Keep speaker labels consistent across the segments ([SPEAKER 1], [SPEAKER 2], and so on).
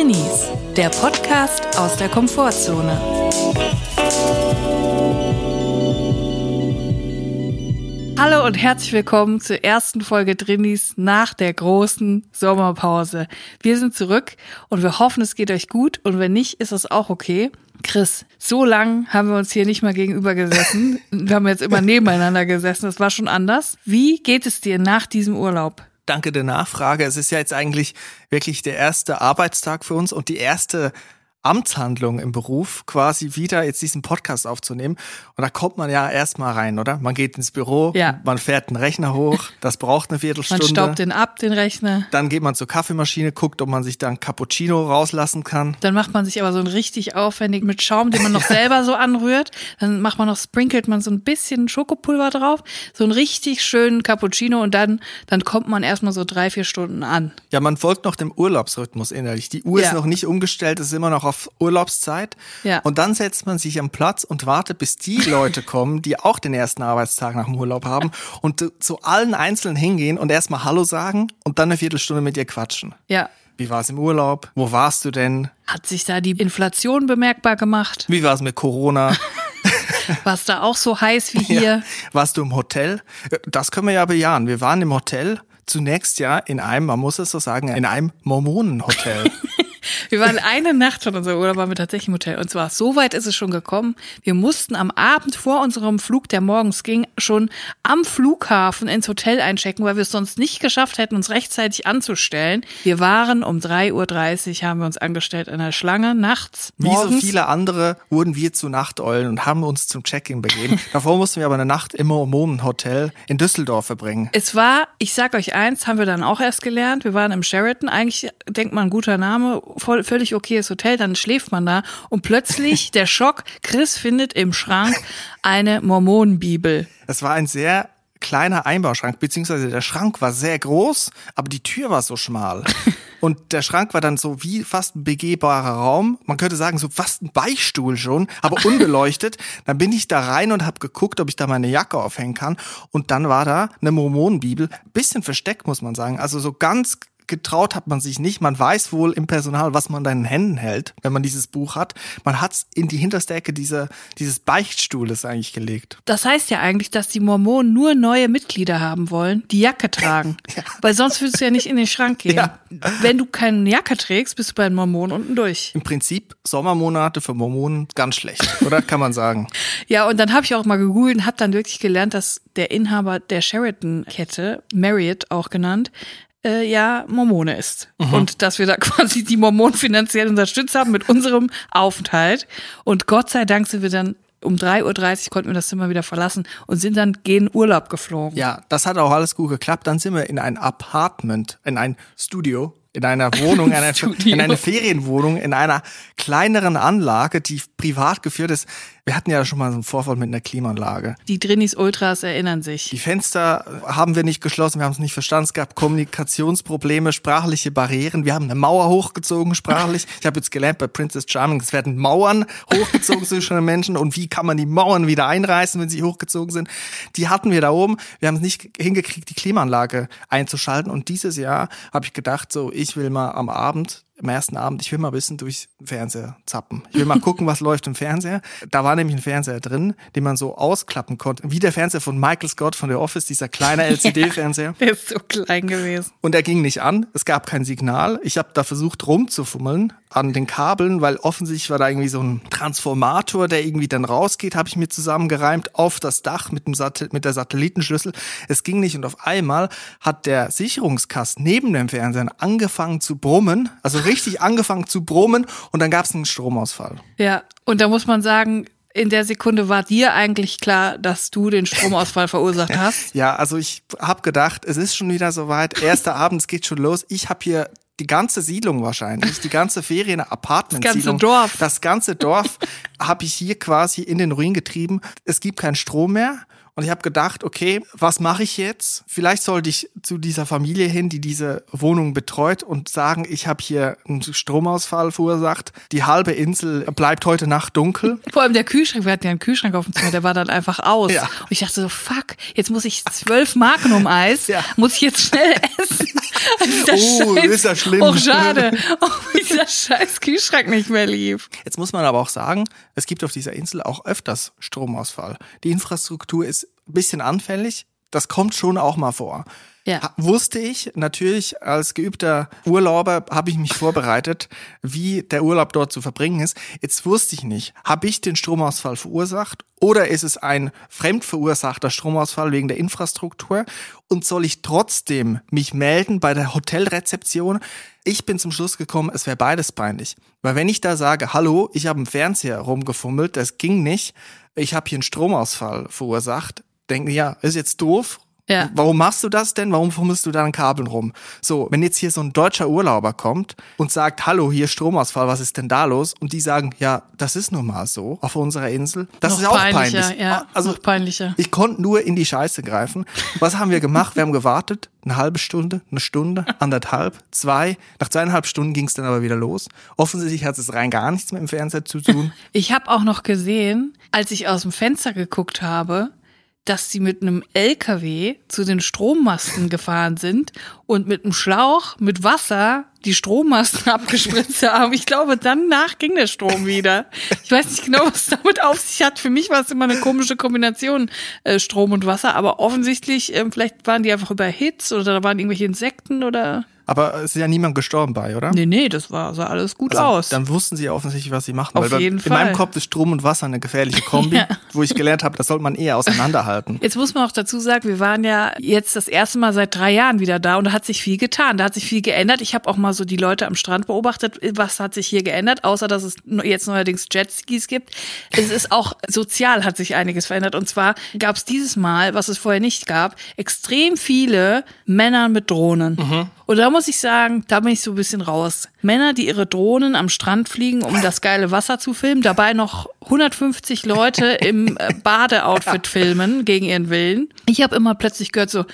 [SPEAKER 1] Drinnies, der Podcast aus der Komfortzone. Hallo und herzlich willkommen zur ersten Folge Drinnies nach der großen Sommerpause. Wir sind zurück und wir hoffen, es geht euch gut und wenn nicht, ist es auch okay. Chris, so lang haben wir uns hier nicht mal gegenüber gesessen. Wir haben jetzt immer nebeneinander gesessen. Das war schon anders. Wie geht es dir nach diesem Urlaub?
[SPEAKER 2] Danke der Nachfrage. Es ist ja jetzt eigentlich wirklich der erste Arbeitstag für uns und die erste Amtshandlung im Beruf, quasi wieder jetzt diesen Podcast aufzunehmen. Und da kommt man ja erstmal rein, oder? Man geht ins Büro,
[SPEAKER 1] Ja.
[SPEAKER 2] man fährt einen Rechner hoch, das braucht eine
[SPEAKER 1] Man
[SPEAKER 2] Viertelstunde.
[SPEAKER 1] staubt den ab, den Rechner.
[SPEAKER 2] Dann geht man zur Kaffeemaschine, guckt, ob man sich da ein Cappuccino rauslassen kann.
[SPEAKER 1] Dann macht man sich aber so einen richtig aufwendig mit Schaum, den man noch selber so anrührt. Dann macht man noch, sprinkelt man so ein bisschen Schokopulver drauf, so einen richtig schönen Cappuccino und dann, dann kommt man erstmal so drei, vier Stunden an.
[SPEAKER 2] Ja, man folgt noch dem Urlaubsrhythmus innerlich. Die Uhr
[SPEAKER 1] Ja.
[SPEAKER 2] ist noch nicht umgestellt, es ist immer noch auf Urlaubszeit.
[SPEAKER 1] Ja.
[SPEAKER 2] Und dann setzt man sich am Platz und wartet, bis die Leute kommen, die auch den ersten Arbeitstag nach dem Urlaub haben und zu allen Einzelnen hingehen und erstmal Hallo sagen und dann eine Viertelstunde mit ihr quatschen.
[SPEAKER 1] Ja.
[SPEAKER 2] Wie war es im Urlaub? Wo warst du denn?
[SPEAKER 1] Hat sich da die Inflation bemerkbar gemacht?
[SPEAKER 2] Wie war es mit Corona?
[SPEAKER 1] War es da auch so heiß wie hier?
[SPEAKER 2] Ja. Warst du im Hotel? Das können wir ja bejahen. Wir waren im Hotel. Zunächst ja in einem, man muss es so sagen, in einem Mormonenhotel.
[SPEAKER 1] Wir waren eine Nacht von unserem Urlaub, waren wir tatsächlich im Hotel. Und zwar, so weit ist es schon gekommen. Wir mussten am Abend vor unserem Flug, der morgens ging, schon am Flughafen ins Hotel einchecken, weil wir es sonst nicht geschafft hätten, uns rechtzeitig anzustellen. Wir waren um 3.30 Uhr, haben wir uns angestellt in der Schlange, nachts,
[SPEAKER 2] Wie
[SPEAKER 1] morgens.
[SPEAKER 2] so viele andere wurden wir zu Nachteulen und haben uns zum Check-in begeben. Davor mussten wir aber eine Nacht im Mormonenhotel in Düsseldorf verbringen.
[SPEAKER 1] Es war, ich sag euch eins, haben wir dann auch erst gelernt. Wir waren im Sheraton. Eigentlich denkt man, guter Name, voll, völlig okayes Hotel. Dann schläft man da und plötzlich der Schock. Chris findet im Schrank eine Mormonenbibel.
[SPEAKER 2] Es war ein sehr kleiner Einbauschrank, beziehungsweise der Schrank war sehr groß, aber die Tür war so schmal. Und der Schrank war dann so wie fast ein begehbarer Raum. Man könnte sagen, so fast ein Beichtstuhl schon, aber unbeleuchtet. dann bin ich da rein und habe geguckt, ob ich da meine Jacke aufhängen kann. Und dann war da eine Mormonenbibel. Bisschen versteckt, muss man sagen. Also so ganz getraut hat man sich nicht. Man weiß wohl im Personal, was man in den Händen hält, wenn man dieses Buch hat. Man hat's in die hinterste Ecke dieser, dieses Beichtstuhles eigentlich gelegt.
[SPEAKER 1] Das heißt ja eigentlich, dass die Mormonen nur neue Mitglieder haben wollen, die Jacke tragen. Weil sonst würdest du ja nicht in den Schrank gehen.
[SPEAKER 2] Ja.
[SPEAKER 1] Wenn du keine Jacke trägst, bist du bei den Mormonen unten durch.
[SPEAKER 2] Im Prinzip Sommermonate für Mormonen ganz schlecht, oder? Kann man sagen.
[SPEAKER 1] Ja, und dann habe ich auch mal gegoogelt und habe dann wirklich gelernt, dass der Inhaber der Sheraton-Kette, Marriott auch genannt, äh, ja Mormone ist. Und dass wir da quasi die Mormonen finanziell unterstützt haben mit unserem Aufenthalt. Und Gott sei Dank sind wir dann um 3.30 Uhr konnten wir das Zimmer wieder verlassen und sind dann gegen Urlaub geflogen.
[SPEAKER 2] Ja, das hat auch alles gut geklappt. Dann sind wir in ein Apartment, in ein Studio, in einer Wohnung, in einer, in eine Ferienwohnung, in einer kleineren Anlage, die privat geführt ist. Wir hatten ja schon mal so einen Vorfall mit einer Klimaanlage.
[SPEAKER 1] Die Drinnis Ultras erinnern sich.
[SPEAKER 2] Die Fenster haben wir nicht geschlossen, wir haben es nicht verstanden. Es gab Kommunikationsprobleme, sprachliche Barrieren. Wir haben eine Mauer hochgezogen sprachlich. Ich habe jetzt gelernt bei Princess Charming, es werden Mauern hochgezogen zwischen den Menschen. Und wie kann man die Mauern wieder einreißen, wenn sie hochgezogen sind? Die hatten wir da oben. Wir haben es nicht hingekriegt, die Klimaanlage einzuschalten. Und dieses Jahr habe ich gedacht, so, ich will mal am Abend am ersten Abend, ich will mal ein bisschen durchs Fernseher zappen. Ich will mal gucken, was läuft im Fernseher. Da war nämlich ein Fernseher drin, den man so ausklappen konnte. Wie der Fernseher von Michael Scott von The Office, dieser kleine LCD-Fernseher.
[SPEAKER 1] Der ist so klein gewesen.
[SPEAKER 2] Und er ging nicht an. Es gab kein Signal. Ich habe da versucht rumzufummeln an den Kabeln, weil offensichtlich war da irgendwie so ein Transformator, der irgendwie dann rausgeht, habe ich mir zusammengereimt auf das Dach mit, dem Satel mit der Satellitenschlüssel. Es ging nicht und auf einmal hat der Sicherungskasten neben dem Fernseher angefangen zu brummen, also richtig angefangen zu brummen und dann gab es einen Stromausfall.
[SPEAKER 1] Ja, und da muss man sagen, in der Sekunde war dir eigentlich klar, dass du den Stromausfall verursacht hast.
[SPEAKER 2] Ja, also ich habe gedacht, es ist schon wieder soweit. Erster Abend, es geht schon los. Ich habe hier die ganze Siedlung wahrscheinlich, die ganze Ferien Apartment
[SPEAKER 1] Das ganze Dorf.
[SPEAKER 2] das ganze Dorf habe ich hier quasi in den Ruin getrieben. Es gibt keinen Strom mehr. Und ich habe gedacht, okay, was mache ich jetzt? Vielleicht sollte ich zu dieser Familie hin, die diese Wohnung betreut und sagen, ich habe hier einen Stromausfall verursacht. Die halbe Insel bleibt heute Nacht dunkel.
[SPEAKER 1] Vor allem der Kühlschrank, wir hatten ja einen Kühlschrank auf dem Zimmer, der war dann einfach aus.
[SPEAKER 2] Ja.
[SPEAKER 1] Und ich dachte so, fuck, jetzt muss ich zwölf Marken um Eis,
[SPEAKER 2] Ja.
[SPEAKER 1] muss ich jetzt schnell essen. Dieser
[SPEAKER 2] Oh, ist ja schlimm.
[SPEAKER 1] Oh, schade. Oh, wie dieser scheiß Kühlschrank nicht mehr lief.
[SPEAKER 2] Jetzt muss man aber auch sagen, es gibt auf dieser Insel auch öfters Stromausfall. Die Infrastruktur ist bisschen anfällig. Das kommt schon auch mal vor.
[SPEAKER 1] Ja.
[SPEAKER 2] Wusste ich natürlich als geübter Urlauber habe ich mich vorbereitet, wie der Urlaub dort zu verbringen ist. Jetzt wusste ich nicht, habe ich den Stromausfall verursacht oder ist es ein fremdverursachter Stromausfall wegen der Infrastruktur und soll ich trotzdem mich melden bei der Hotelrezeption? Ich bin zum Schluss gekommen, es wäre beides peinlich. Weil wenn ich da sage, hallo, ich habe einen Fernseher rumgefummelt, das ging nicht, ich habe hier einen Stromausfall verursacht, denken ja, ist jetzt doof,
[SPEAKER 1] Ja.
[SPEAKER 2] Warum machst du das denn? Warum fummelst du da an Kabeln rum? So, wenn jetzt hier so ein deutscher Urlauber kommt und sagt, hallo, hier Stromausfall, was ist denn da los? Und die sagen, ja, das ist nun mal so auf unserer Insel. Das
[SPEAKER 1] Noch
[SPEAKER 2] ist auch
[SPEAKER 1] peinlicher,
[SPEAKER 2] peinlich.
[SPEAKER 1] ja,
[SPEAKER 2] also
[SPEAKER 1] noch peinlicher.
[SPEAKER 2] Ich konnte nur in die Scheiße greifen. Was haben wir gemacht? Wir haben gewartet, eine halbe Stunde, eine Stunde, anderthalb, zwei. Nach zweieinhalb Stunden ging es dann aber wieder los. Offensichtlich hat es rein gar nichts mit dem Fernseher zu tun.
[SPEAKER 1] Ich habe auch noch gesehen, als ich aus dem Fenster geguckt habe, dass sie mit einem LKW zu den Strommasten gefahren sind und mit einem Schlauch mit Wasser die Strommasten abgespritzt haben. Ich glaube, danach ging der Strom wieder. Ich weiß nicht genau, was damit auf sich hat. Für mich war es immer eine komische Kombination äh, Strom und Wasser, aber offensichtlich, ähm, vielleicht waren die einfach überhitzt oder da waren irgendwelche Insekten oder.
[SPEAKER 2] Aber es ist ja niemand gestorben bei, oder?
[SPEAKER 1] Nee, nee, das war, sah alles gut
[SPEAKER 2] Also,
[SPEAKER 1] aus.
[SPEAKER 2] Dann wussten sie offensichtlich, was sie machen.
[SPEAKER 1] Auf
[SPEAKER 2] Weil bei-
[SPEAKER 1] jeden
[SPEAKER 2] in
[SPEAKER 1] Fall.
[SPEAKER 2] meinem Kopf ist Strom und Wasser eine gefährliche Kombi,
[SPEAKER 1] Ja.
[SPEAKER 2] wo ich gelernt habe, das sollte man eher auseinanderhalten.
[SPEAKER 1] Jetzt muss man auch dazu sagen, wir waren ja jetzt das erste Mal seit drei Jahren wieder da und da hat sich viel getan. Da hat sich viel geändert. Ich habe auch mal so die Leute am Strand beobachtet. Was hat sich hier geändert, außer dass es jetzt neuerdings Jetskis gibt. Es ist auch sozial hat sich einiges verändert. Und zwar gab es dieses Mal, was es vorher nicht gab, extrem viele Männer mit Drohnen. Und da muss ich sagen, da bin ich so ein bisschen raus. Männer, die ihre Drohnen am Strand fliegen, um das geile Wasser zu filmen, dabei noch 150 Leute im äh, Badeoutfit filmen, gegen ihren Willen. Ich habe immer plötzlich gehört so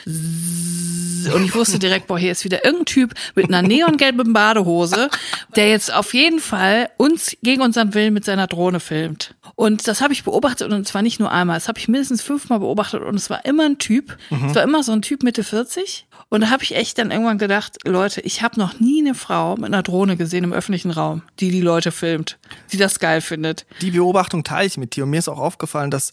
[SPEAKER 1] und ich wusste direkt, boah, hier ist wieder irgendein Typ mit einer neongelben Badehose, der jetzt auf jeden Fall uns gegen unseren Willen mit seiner Drohne filmt. Und das habe ich beobachtet und zwar nicht nur einmal, das habe ich mindestens fünfmal beobachtet und es war immer ein Typ, es war immer so ein Typ Mitte 40 und da habe ich echt dann irgendwann gedacht, Leute, ich habe noch nie eine Frau mit einer Drohne gesehen im öffentlichen Raum, die die Leute filmt, die das geil findet.
[SPEAKER 2] Die Beobachtung teile ich mit dir. Und mir ist auch aufgefallen, dass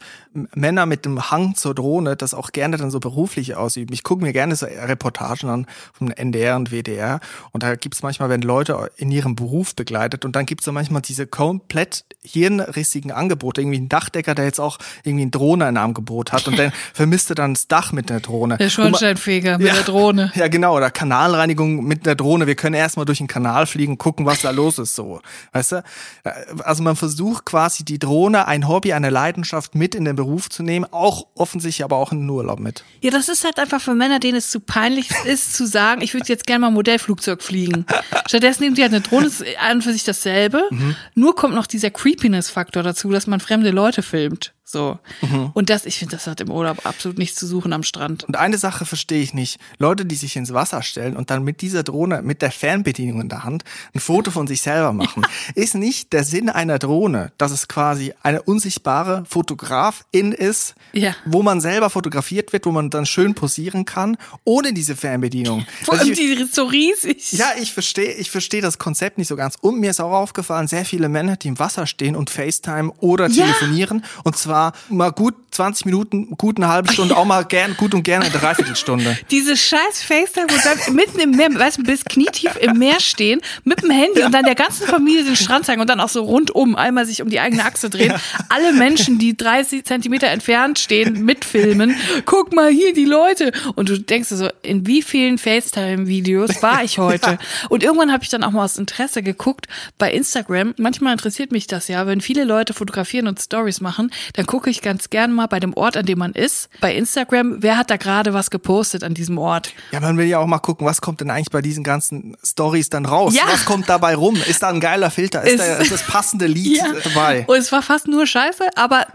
[SPEAKER 2] Männer mit dem Hang zur Drohne das auch gerne dann so beruflich ausüben. Ich gucke mir gerne so Reportagen an vom NDR und WDR. Und da gibt's manchmal, wenn Leute in ihrem Beruf begleitet. Und dann gibt's so manchmal diese komplett hirnrissigen Angebote. Irgendwie ein Dachdecker, der jetzt auch irgendwie eine Drohne in Angebot hat. Und dann vermisst er dann das Dach mit einer Drohne.
[SPEAKER 1] Der Schornsteinfeger mit
[SPEAKER 2] Ja.
[SPEAKER 1] der Drohne.
[SPEAKER 2] Ja, genau, oder Kanalreinigung mit der Drohne. Wir können erstmal durch den Kanal fliegen, gucken, was da los ist, so. Weißt du? Also man versucht quasi die Drohne, ein Hobby, eine Leidenschaft mit in den Beruf zu nehmen, auch offensichtlich aber auch in den Urlaub mit.
[SPEAKER 1] Ja, das ist halt einfach für Männer, denen es zu peinlich ist, zu sagen, ich würde jetzt gerne mal Modellflugzeug fliegen. Stattdessen nehmen die halt eine Drohne, ist an und für sich dasselbe. Nur kommt noch dieser Creepiness-Faktor dazu, dass man fremde Leute filmt. So. Und das, ich finde, das hat im Urlaub absolut nichts zu suchen am Strand.
[SPEAKER 2] Und eine Sache verstehe ich nicht. Leute, die sich ins Wasser stellen und dann mit dieser Drohne, mit der Fernbedienung in der Hand, ein Foto von sich selber machen. Ist nicht der Sinn einer Drohne, dass es quasi eine unsichtbare Fotografin ist,
[SPEAKER 1] Ja.
[SPEAKER 2] wo man selber fotografiert wird, wo man dann schön posieren kann, ohne diese Fernbedienung.
[SPEAKER 1] Vor
[SPEAKER 2] Also
[SPEAKER 1] allem
[SPEAKER 2] ich-
[SPEAKER 1] die ist so riesig.
[SPEAKER 2] Ja, ich verstehe, ich verstehe das Konzept nicht so ganz. Und mir ist auch aufgefallen, sehr viele Männer, die im Wasser stehen und FaceTime oder
[SPEAKER 1] Ja.
[SPEAKER 2] telefonieren. Und zwar mal gut 20 Minuten, gut eine halbe Stunde, auch mal gern, gut und gerne eine Dreiviertelstunde.
[SPEAKER 1] Diese scheiß FaceTime, wo dann mitten im Meer, weißt du, bis knietief im Meer stehen, mit dem Handy und dann der ganzen Familie den Strand zeigen und dann auch so rundum einmal sich um die eigene Achse drehen. Alle Menschen, die 30 Zentimeter entfernt stehen, mitfilmen. Guck mal hier die Leute. Und du denkst dir so, in wie vielen FaceTime-Videos war ich heute? Und irgendwann habe ich dann auch mal aus Interesse geguckt bei Instagram. Manchmal interessiert mich das ja, wenn viele Leute fotografieren und Stories machen, dann gucke ich ganz gern mal immer bei dem Ort, an dem man ist, bei Instagram, wer hat da gerade was gepostet an diesem Ort.
[SPEAKER 2] Ja, man will ja auch mal gucken, was kommt denn eigentlich bei diesen ganzen Stories dann raus?
[SPEAKER 1] Ja.
[SPEAKER 2] Was kommt dabei rum? Ist da ein geiler Filter? Ist,
[SPEAKER 1] Ist-
[SPEAKER 2] da das passende Lied
[SPEAKER 1] Ja.
[SPEAKER 2] dabei?
[SPEAKER 1] Und es war fast nur Scheiße, aber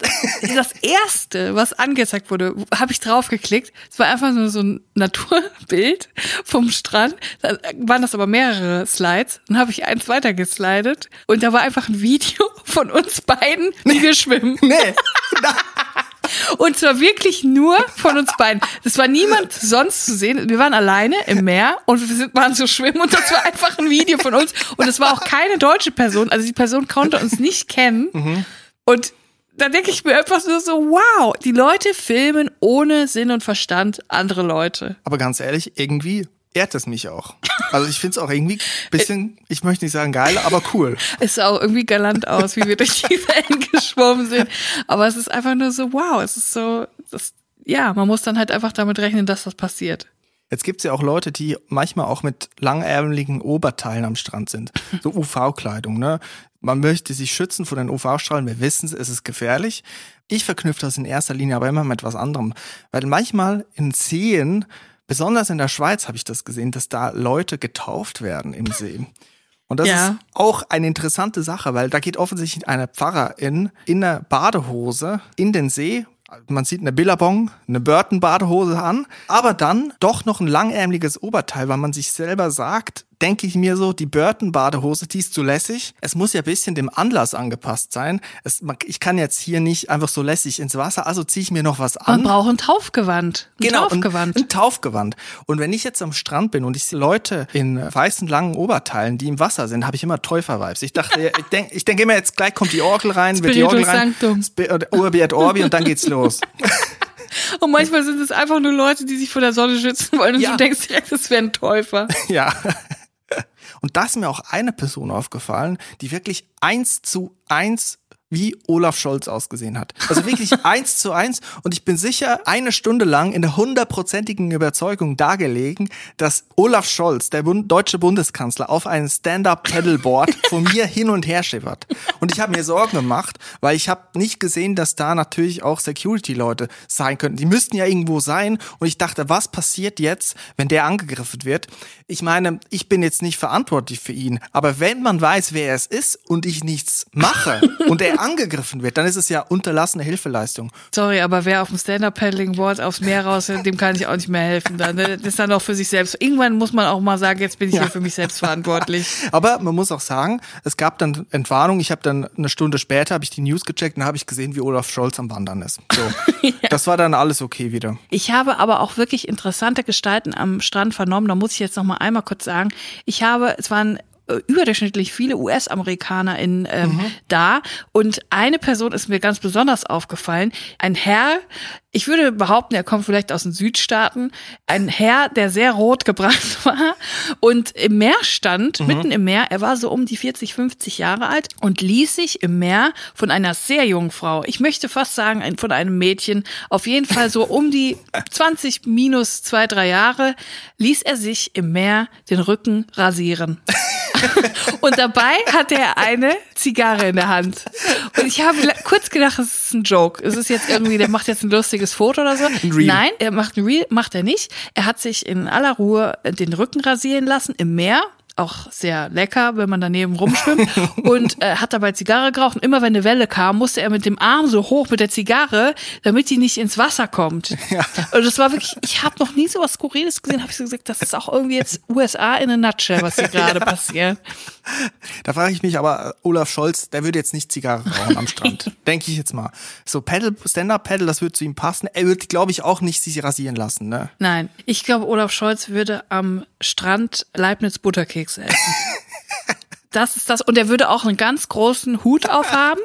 [SPEAKER 1] das erste, was angezeigt wurde, habe ich draufgeklickt. Es war einfach nur so ein Naturbild vom Strand. Da waren das aber mehrere Slides. Dann habe ich eins weiter geslidet und da war einfach ein Video von uns beiden, wie wir schwimmen.
[SPEAKER 2] Nee.
[SPEAKER 1] Und zwar wirklich nur von uns beiden. Es war niemand sonst zu sehen. Wir waren alleine im Meer und wir waren so schwimmen und das war einfach ein Video von uns. Und es war auch keine deutsche Person. Also die Person konnte uns nicht kennen. Und da denke ich mir einfach nur so, wow, die Leute filmen ohne Sinn und Verstand andere Leute.
[SPEAKER 2] Aber ganz ehrlich, irgendwie ehrt es mich auch. Also ich finde es auch irgendwie bisschen, ich möchte nicht sagen geil, aber cool.
[SPEAKER 1] Es sah auch irgendwie galant aus, wie wir durch die Wellen geschwommen sind. Aber es ist einfach nur so, wow, es ist so, das, ja, man muss dann halt einfach damit rechnen, dass das passiert.
[SPEAKER 2] Jetzt gibt's ja auch Leute, die manchmal auch mit langärmeligen Oberteilen am Strand sind. So UV-Kleidung, ne? Man möchte sich schützen vor den UV-Strahlen. Wir wissen es, es ist gefährlich. Ich verknüpfe das in erster Linie aber immer mit was anderem. Weil manchmal in Seen, besonders in der Schweiz habe ich das gesehen, dass da Leute getauft werden im See. Und das
[SPEAKER 1] Ja.
[SPEAKER 2] ist auch eine interessante Sache, weil da geht offensichtlich eine Pfarrerin in einer Badehose in den See. Man sieht eine Billabong, eine Burton-Badehose an, aber dann doch noch ein langärmeliges Oberteil, weil man sich selber sagt, denke ich mir so, die Burton-Badehose, die ist zu lässig. Es muss ja ein bisschen dem Anlass angepasst sein. Es, ich kann jetzt hier nicht einfach so lässig ins Wasser, also ziehe ich mir noch was an.
[SPEAKER 1] Man braucht ein Taufgewand. Ein
[SPEAKER 2] Genau, ein,
[SPEAKER 1] Taufgewand.
[SPEAKER 2] ein Taufgewand. Und wenn ich jetzt am Strand bin und ich sehe Leute in weißen langen Oberteilen, die im Wasser sind, habe ich immer Täufer-Vibes. Ich dachte, ich denke ich denk immer, jetzt gleich kommt die Orgel rein, wird die Orgel rein,
[SPEAKER 1] Sanctum.
[SPEAKER 2] Oder Urbi et Orbi und dann geht's los.
[SPEAKER 1] Und manchmal sind es einfach nur Leute, die sich vor der Sonne schützen wollen und
[SPEAKER 2] Ja.
[SPEAKER 1] du denkst direkt, das wäre ein Täufer.
[SPEAKER 2] ja. Und da ist mir auch eine Person aufgefallen, die wirklich eins zu eins wie Olaf Scholz ausgesehen hat. Also wirklich eins zu eins. Und ich bin sicher, eine Stunde lang in der hundertprozentigen Überzeugung dargelegen, dass Olaf Scholz, der Bund deutsche Bundeskanzler, auf einem Stand-Up-Pedalboard von mir hin und her schippert. Und ich habe mir Sorgen gemacht, weil ich habe nicht gesehen, dass da natürlich auch Security-Leute sein könnten. Die müssten ja irgendwo sein. Und ich dachte, was passiert jetzt, wenn der angegriffen wird? Ich meine, ich bin jetzt nicht verantwortlich für ihn. Aber wenn man weiß, wer es ist und ich nichts mache und er angegriffen wird, dann ist es ja unterlassene Hilfeleistung.
[SPEAKER 1] Sorry, aber wer auf dem Stand-Up-Paddling-Board aufs Meer raus dem kann ich auch nicht mehr helfen. Dann, ne? Das ist dann auch für sich selbst. Irgendwann muss man auch mal sagen, jetzt bin ich
[SPEAKER 2] Ja.
[SPEAKER 1] ja für mich selbst verantwortlich.
[SPEAKER 2] Aber man muss auch sagen, es gab dann Entwarnung. Ich habe dann eine Stunde später habe ich die News gecheckt und habe ich gesehen, wie Olaf Scholz am Wandern ist. So, das war dann alles okay wieder.
[SPEAKER 1] Ich habe aber auch wirklich interessante Gestalten am Strand vernommen. Da muss ich jetzt noch mal einmal kurz sagen. Ich habe, es waren überdurchschnittlich viele US-Amerikaner in ähm, da und eine Person ist mir ganz besonders aufgefallen. Ein Herr, ich würde behaupten, er kommt vielleicht aus den Südstaaten. Ein Herr, der sehr rot gebrannt war und im Meer stand, mitten im Meer. Er war so um die 40, 50 Jahre alt und ließ sich im Meer von einer sehr jungen Frau, ich möchte fast sagen, von einem Mädchen, auf jeden Fall so um die 20 minus zwei, drei Jahre, ließ er sich im Meer den Rücken rasieren. Und dabei hatte er eine Zigarre in der Hand. Und ich habe kurz gedacht, es ist ein Joke. Es ist jetzt irgendwie, der macht jetzt ein lustiges Foto oder so. Nein, er macht ein Reel, macht er nicht. Er hat sich in aller Ruhe den Rücken rasieren lassen im Meer. Auch sehr lecker, wenn man daneben rumschwimmt. und äh, hat dabei Zigarre geraucht. Und immer wenn eine Welle kam, musste er mit dem Arm so hoch mit der Zigarre, damit die nicht ins Wasser kommt. Und das war wirklich, ich habe noch nie so was Skurriles gesehen, habe ich so gesagt, das ist auch irgendwie jetzt USA in a nutshell, was hier gerade passiert.
[SPEAKER 2] Da frage ich mich aber, äh, Olaf Scholz, der würde jetzt nicht Zigarre rauchen am Strand. Denke ich jetzt mal. So Paddle, Stand-Up-Paddle, das würde zu ihm passen. Er würde, glaube ich, auch nicht sich rasieren lassen, ne?
[SPEAKER 1] Nein, ich glaube, Olaf Scholz würde am Strand Leibniz Butterkekse essen. Das ist das. Und er würde auch einen ganz großen Hut aufhaben,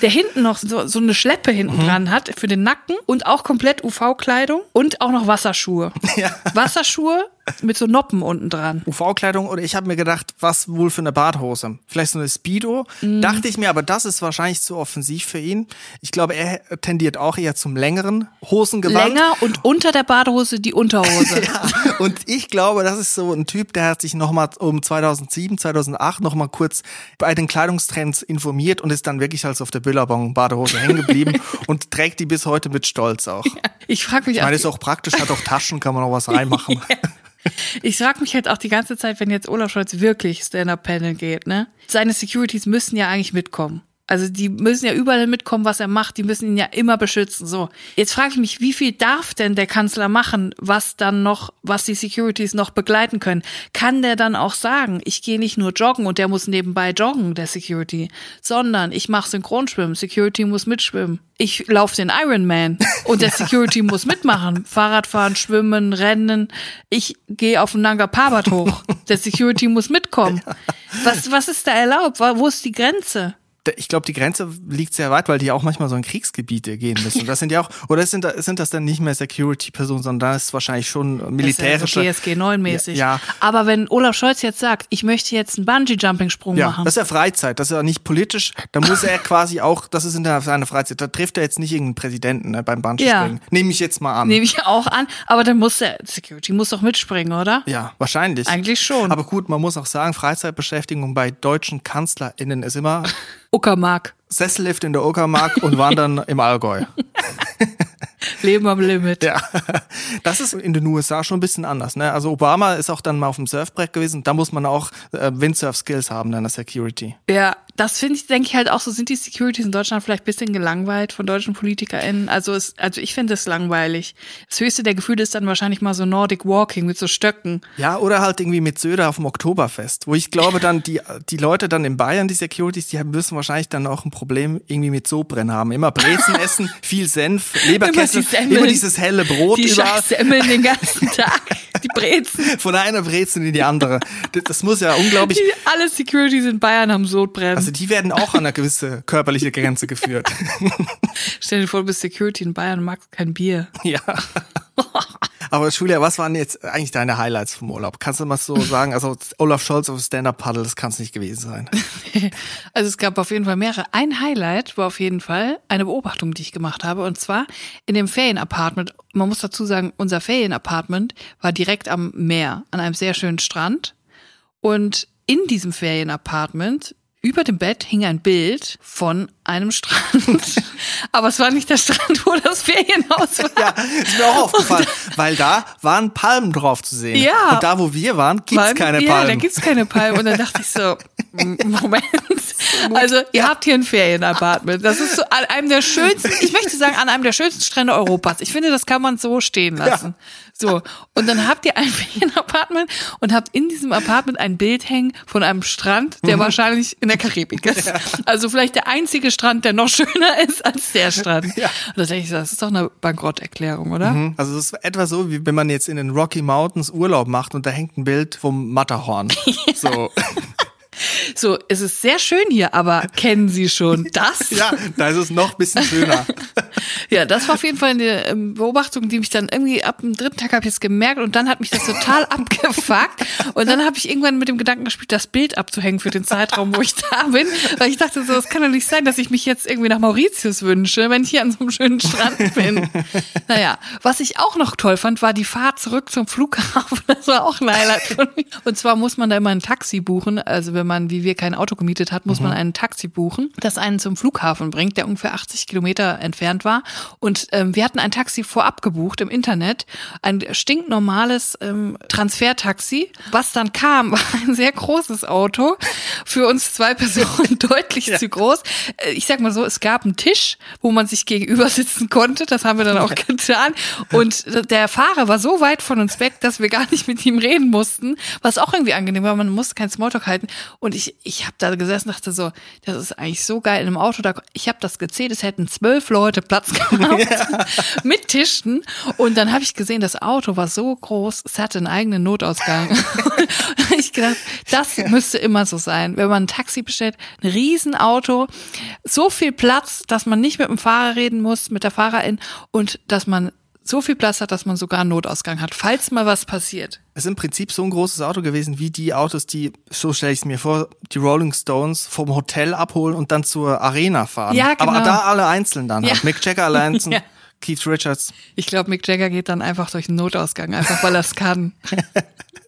[SPEAKER 1] der hinten noch so, so eine Schleppe hinten dran hat für den Nacken und auch komplett UV-Kleidung und auch noch Wasserschuhe.
[SPEAKER 2] Ja.
[SPEAKER 1] Wasserschuhe mit so Noppen unten dran.
[SPEAKER 2] UV-Kleidung oder ich habe mir gedacht, was wohl für eine Badhose? Vielleicht so eine Speedo.
[SPEAKER 1] Mhm.
[SPEAKER 2] Dachte ich mir, aber das ist wahrscheinlich zu offensiv für ihn. Ich glaube, er tendiert auch eher zum längeren Hosengewand.
[SPEAKER 1] Länger und unter der Badehose die Unterhose.
[SPEAKER 2] Ja, und ich glaube, das ist so ein Typ, der hat sich nochmal um 2007, 2008 nochmal kurz bei den Kleidungstrends informiert und ist dann wirklich als auf der Billabong Badehose hängen geblieben und trägt die bis heute mit Stolz auch.
[SPEAKER 1] Ich frage mich
[SPEAKER 2] Ich
[SPEAKER 1] auch,
[SPEAKER 2] meine, ist auch praktisch, hat auch Taschen, kann man auch was reinmachen.
[SPEAKER 1] ich frag mich halt auch die ganze Zeit, wenn jetzt Olaf Scholz wirklich Stand-Up-Panel geht, ne? Seine Securities müssen ja eigentlich mitkommen. Also die müssen ja überall mitkommen, was er macht. Die müssen ihn ja immer beschützen. So, jetzt frage ich mich, wie viel darf denn der Kanzler machen, was dann noch, was die Securities noch begleiten können? Kann der dann auch sagen, ich gehe nicht nur joggen und der muss nebenbei joggen, der Security, sondern ich mache Synchronschwimmen, Security muss mitschwimmen. Ich laufe den Ironman und der Security muss mitmachen. Fahrradfahren, schwimmen, rennen. Ich gehe auf den Nanga Parbat hoch. Der Security muss mitkommen. Was, was ist da erlaubt? Wo ist die Grenze?
[SPEAKER 2] Ich glaube, die Grenze liegt sehr weit, weil die auch manchmal so in Kriegsgebiete gehen müssen. Das sind ja auch, oder sind, sind das dann nicht mehr Security-Personen, sondern da ist wahrscheinlich schon militärische.
[SPEAKER 1] Das ist ja so GSG 9-mäßig.
[SPEAKER 2] Ja, ja.
[SPEAKER 1] Aber wenn Olaf Scholz jetzt sagt, ich möchte jetzt einen Bungee-Jumping-Sprung
[SPEAKER 2] ja,
[SPEAKER 1] machen.
[SPEAKER 2] das ist ja Freizeit, das ist ja nicht politisch. Da muss er quasi auch, das ist in der, seiner Freizeit, da trifft er jetzt nicht irgendeinen Präsidenten ne, beim Bungee-Springen.
[SPEAKER 1] Ja.
[SPEAKER 2] Nehme ich jetzt mal an.
[SPEAKER 1] Nehme ich auch an. Aber dann muss der Security muss doch mitspringen, oder?
[SPEAKER 2] Ja, wahrscheinlich.
[SPEAKER 1] Eigentlich schon.
[SPEAKER 2] Aber gut, man muss auch sagen, Freizeitbeschäftigung bei deutschen KanzlerInnen ist immer
[SPEAKER 1] Uckermark.
[SPEAKER 2] Sessellift in der Uckermark und Wandern im Allgäu.
[SPEAKER 1] Leben am Limit.
[SPEAKER 2] Ja, das ist in den USA schon ein bisschen anders. Ne? Also Obama ist auch dann mal auf dem Surfbrett gewesen. Da muss man auch äh, Windsurf-Skills haben in der Security.
[SPEAKER 1] Ja, das finde ich, denke ich halt auch so, sind die Securities in Deutschland vielleicht ein bisschen gelangweilt von deutschen PolitikerInnen. Also, es, also ich finde es langweilig. Das höchste der Gefühle ist dann wahrscheinlich mal so Nordic Walking mit so Stöcken.
[SPEAKER 2] Ja, oder halt irgendwie mit Söder auf dem Oktoberfest, wo ich glaube dann, die, die Leute dann in Bayern, die Securities, die müssen wahrscheinlich dann auch ein Problem irgendwie mit Sodbrennen haben. Immer Brezen essen, viel Senf, Leberkäse,
[SPEAKER 1] die Semmeln.
[SPEAKER 2] immer dieses helle Brot
[SPEAKER 1] Die
[SPEAKER 2] überall.
[SPEAKER 1] Schachsemmeln den ganzen Tag. Die Brezen.
[SPEAKER 2] Von einer Brezel in die andere. Das, das muss ja unglaublich.
[SPEAKER 1] Die, alle Securities in Bayern haben Sodbrennen.
[SPEAKER 2] Also die werden auch an eine gewisse körperliche Grenze geführt.
[SPEAKER 1] Stell dir vor, du bist Security in Bayern und magst kein Bier.
[SPEAKER 2] ja. Aber Julia, was waren jetzt eigentlich deine Highlights vom Urlaub? Kannst du mal so sagen? Also Olaf Scholz auf Stand-Up-Paddle, das kann es nicht gewesen sein.
[SPEAKER 1] Also es gab auf jeden Fall mehrere. Ein Highlight war auf jeden Fall eine Beobachtung, die ich gemacht habe. Und zwar in dem Ferienapartment. Man muss dazu sagen, unser Ferienapartment war direkt am Meer, an einem sehr schönen Strand. Und in diesem Ferienapartment über dem Bett hing ein Bild von einem Strand. Aber es war nicht der Strand, wo das Ferienhaus war.
[SPEAKER 2] Ja, ist mir auch aufgefallen, weil da waren Palmen drauf zu sehen.
[SPEAKER 1] Ja.
[SPEAKER 2] Und da, wo wir waren, gibt's
[SPEAKER 1] Weil-
[SPEAKER 2] keine
[SPEAKER 1] ja,
[SPEAKER 2] Palmen.
[SPEAKER 1] da gibt's keine Palmen. Und dann dachte ich so, Moment. Also, ihr habt hier ein Ferienapartment. Das ist so an einem der schönsten, ich möchte sagen, an einem der schönsten Strände Europas. Ich finde, das kann man so stehen lassen. So. Und dann habt ihr ein Ferienapartment und habt in diesem Apartment ein Bild hängen von einem Strand,
[SPEAKER 2] Mhm.
[SPEAKER 1] der wahrscheinlich in der Karibik ist. Also vielleicht der einzige Strand, der noch schöner ist als der Strand.
[SPEAKER 2] Ja.
[SPEAKER 1] Und da denke ich, so, das ist doch eine Bankrotterklärung, oder?
[SPEAKER 2] also das ist etwa so, wie wenn man jetzt in den Rocky Mountains Urlaub macht und da hängt ein Bild vom Matterhorn. So.
[SPEAKER 1] So, es ist sehr schön hier, aber kennen Sie schon das?
[SPEAKER 2] Ja, da ist es noch ein bisschen schöner.
[SPEAKER 1] Ja, das war auf jeden Fall eine ähm, Beobachtung, die mich dann irgendwie ab dem dritten Tag habe ich es gemerkt und dann hat mich das total abgefuckt und dann habe ich irgendwann mit dem Gedanken gespielt, das Bild abzuhängen für den Zeitraum, wo ich da bin, weil ich dachte so, es kann doch nicht sein, dass ich mich jetzt irgendwie nach Mauritius wünsche, wenn ich hier an so einem schönen Strand bin. Naja, was ich auch noch toll fand, war die Fahrt zurück zum Flughafen. Das war auch ein Highlight von mir. Und zwar muss man da immer ein Taxi buchen, also wenn man, wie wir kein Auto gemietet hat, muss man ein Taxi buchen, das einen zum Flughafen bringt, der ungefähr 80 Kilometer entfernt war. Und ähm, wir hatten ein Taxi vorab gebucht im Internet, ein stinknormales ähm, Transfertaxi. Was dann kam, war ein sehr großes Auto, für uns zwei Personen deutlich zu groß. Äh, Ich sag mal so, es gab einen Tisch, wo man sich gegenüber sitzen konnte. Das haben wir dann auch getan. Und der Fahrer war so weit von uns weg, dass wir gar nicht mit ihm reden mussten, was auch irgendwie angenehm war. Man musste kein Smalltalk halten. Und ich, ich habe da gesessen und dachte so, das ist eigentlich so geil in einem Auto. Da, ich habe das gezählt, es hätten zwölf Leute Platz gehabt mit Tischen. Und dann habe ich gesehen, das Auto war so groß, es hatte einen eigenen Notausgang. Ich gedacht, das müsste immer so sein. Wenn man ein Taxi bestellt, ein Riesenauto, so viel Platz, dass man nicht mit dem Fahrer reden muss, mit der Fahrerin und dass man so viel Platz hat, dass man sogar einen Notausgang hat, falls mal was passiert.
[SPEAKER 2] Es ist im Prinzip so ein großes Auto gewesen wie die Autos, die, so stelle ich es mir vor, die Rolling Stones vom Hotel abholen und dann zur Arena fahren.
[SPEAKER 1] Ja, genau.
[SPEAKER 2] Aber da alle einzeln dann.
[SPEAKER 1] Ja.
[SPEAKER 2] Halt. Mick Jagger allein,
[SPEAKER 1] Ja.
[SPEAKER 2] Keith Richards.
[SPEAKER 1] Ich glaube, Mick Jagger geht dann einfach durch den Notausgang, einfach weil er es kann.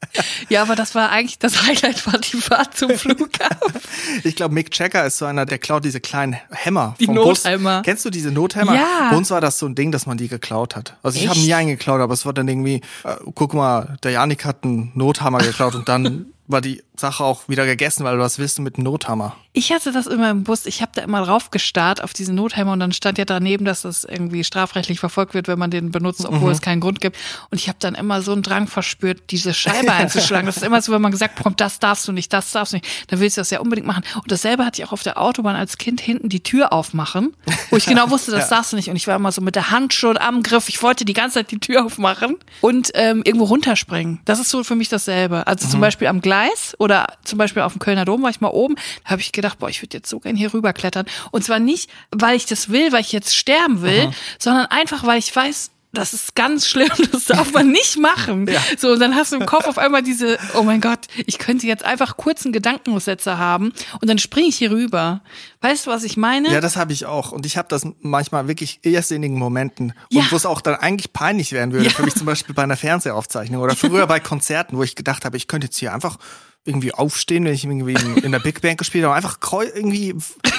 [SPEAKER 1] ja, aber das war eigentlich das Highlight, war die Fahrt zum Flughafen.
[SPEAKER 2] Ich glaube, Mick Jagger ist so einer, der klaut diese kleinen Hämmer
[SPEAKER 1] Die
[SPEAKER 2] vom
[SPEAKER 1] Nothämmer.
[SPEAKER 2] Bus. Kennst du diese Nothämmer?
[SPEAKER 1] Ja.
[SPEAKER 2] Bei uns war das so ein Ding, dass man die geklaut hat. Also ich habe nie einen geklaut, aber es war dann irgendwie, äh, guck mal, der Janik hat einen Nothammer geklaut und dann war die Sache auch wieder gegessen, weil was willst du mit einem Nothammer?
[SPEAKER 1] Ich hatte das immer im Bus, ich habe da immer drauf gestarrt auf diesen Notheimer und dann stand ja daneben, dass das irgendwie strafrechtlich verfolgt wird, wenn man den benutzt, obwohl es keinen Grund gibt. Und ich habe dann immer so einen Drang verspürt, diese Scheibe einzuschlagen. Das ist immer so, wenn man gesagt bekommt, das darfst du nicht, das darfst du nicht, dann willst du das ja unbedingt machen. Und dasselbe hatte ich auch auf der Autobahn als Kind hinten die Tür aufmachen, wo ich genau wusste, das
[SPEAKER 2] Ja.
[SPEAKER 1] darfst du nicht. Und ich war immer so mit der Hand schon am Griff. Ich wollte die ganze Zeit die Tür aufmachen und ähm, irgendwo runterspringen. Das ist so für mich dasselbe. Also zum Beispiel am Gleis oder zum Beispiel auf dem Kölner Dom war ich mal oben, da habe ich gedacht, boah, ich würde jetzt so gern hier rüberklettern. Und zwar nicht, weil ich das will, weil ich jetzt sterben will, sondern einfach, weil ich weiß, das ist ganz schlimm, das darf man nicht machen.
[SPEAKER 2] Ja.
[SPEAKER 1] So, und dann hast du im Kopf auf einmal diese, oh mein Gott, ich könnte jetzt einfach kurzen Gedankensätze haben und dann springe ich hier rüber. Weißt du, was ich meine?
[SPEAKER 2] Ja, das habe ich auch. Und ich habe das manchmal wirklich irrsinnigen Momenten,
[SPEAKER 1] Ja.
[SPEAKER 2] und wo es auch dann eigentlich peinlich werden würde.
[SPEAKER 1] Ja.
[SPEAKER 2] Für mich zum Beispiel bei einer Fernsehaufzeichnung oder früher bei Konzerten, wo ich gedacht habe, ich könnte jetzt hier einfach irgendwie aufstehen, wenn ich irgendwie in, der Big Band gespielt habe, einfach irgendwie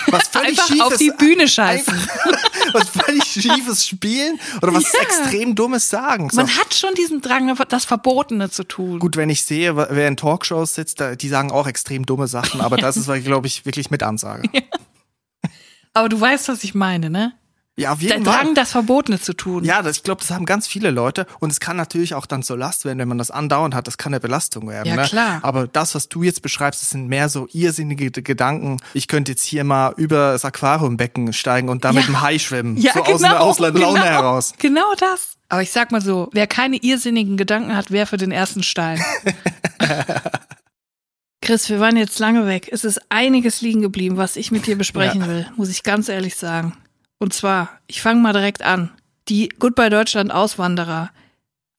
[SPEAKER 2] was völlig
[SPEAKER 1] Einfach
[SPEAKER 2] schiefes,
[SPEAKER 1] auf die Bühne scheißen.
[SPEAKER 2] einfach was völlig schiefes spielen oder was
[SPEAKER 1] Ja.
[SPEAKER 2] extrem dummes sagen. So.
[SPEAKER 1] Man hat schon diesen Drang, das Verbotene zu tun.
[SPEAKER 2] Gut, wenn ich sehe, wer in Talkshows sitzt, die sagen auch extrem dumme Sachen, aber das ist, glaube ich, wirklich mit Ansage.
[SPEAKER 1] Aber du weißt, was ich meine, ne?
[SPEAKER 2] Ja, auf
[SPEAKER 1] Der
[SPEAKER 2] jeden Fall.
[SPEAKER 1] Drang, das Verbotene zu tun.
[SPEAKER 2] Ja, das, ich glaube, das haben ganz viele Leute und es kann natürlich auch dann zur Last werden, wenn man das andauernd hat. Das kann eine Belastung werden.
[SPEAKER 1] Ja,
[SPEAKER 2] ne?
[SPEAKER 1] klar.
[SPEAKER 2] Aber das, was du jetzt beschreibst, das sind mehr so irrsinnige Gedanken. Ich könnte jetzt hier mal über das Aquariumbecken steigen und da mit
[SPEAKER 1] Ja.
[SPEAKER 2] dem Hai schwimmen.
[SPEAKER 1] Ja,
[SPEAKER 2] so
[SPEAKER 1] genau,
[SPEAKER 2] aus einer Auslandlaune
[SPEAKER 1] genau,
[SPEAKER 2] heraus.
[SPEAKER 1] Genau das. Aber ich sag mal so, wer keine irrsinnigen Gedanken hat, wer für den ersten Stein. Chris, wir waren jetzt lange weg. Es ist einiges liegen geblieben, was ich mit dir besprechen
[SPEAKER 2] Ja.
[SPEAKER 1] will, muss ich ganz ehrlich sagen. Und zwar, ich fange mal direkt an. Die Goodbye Deutschland Auswanderer.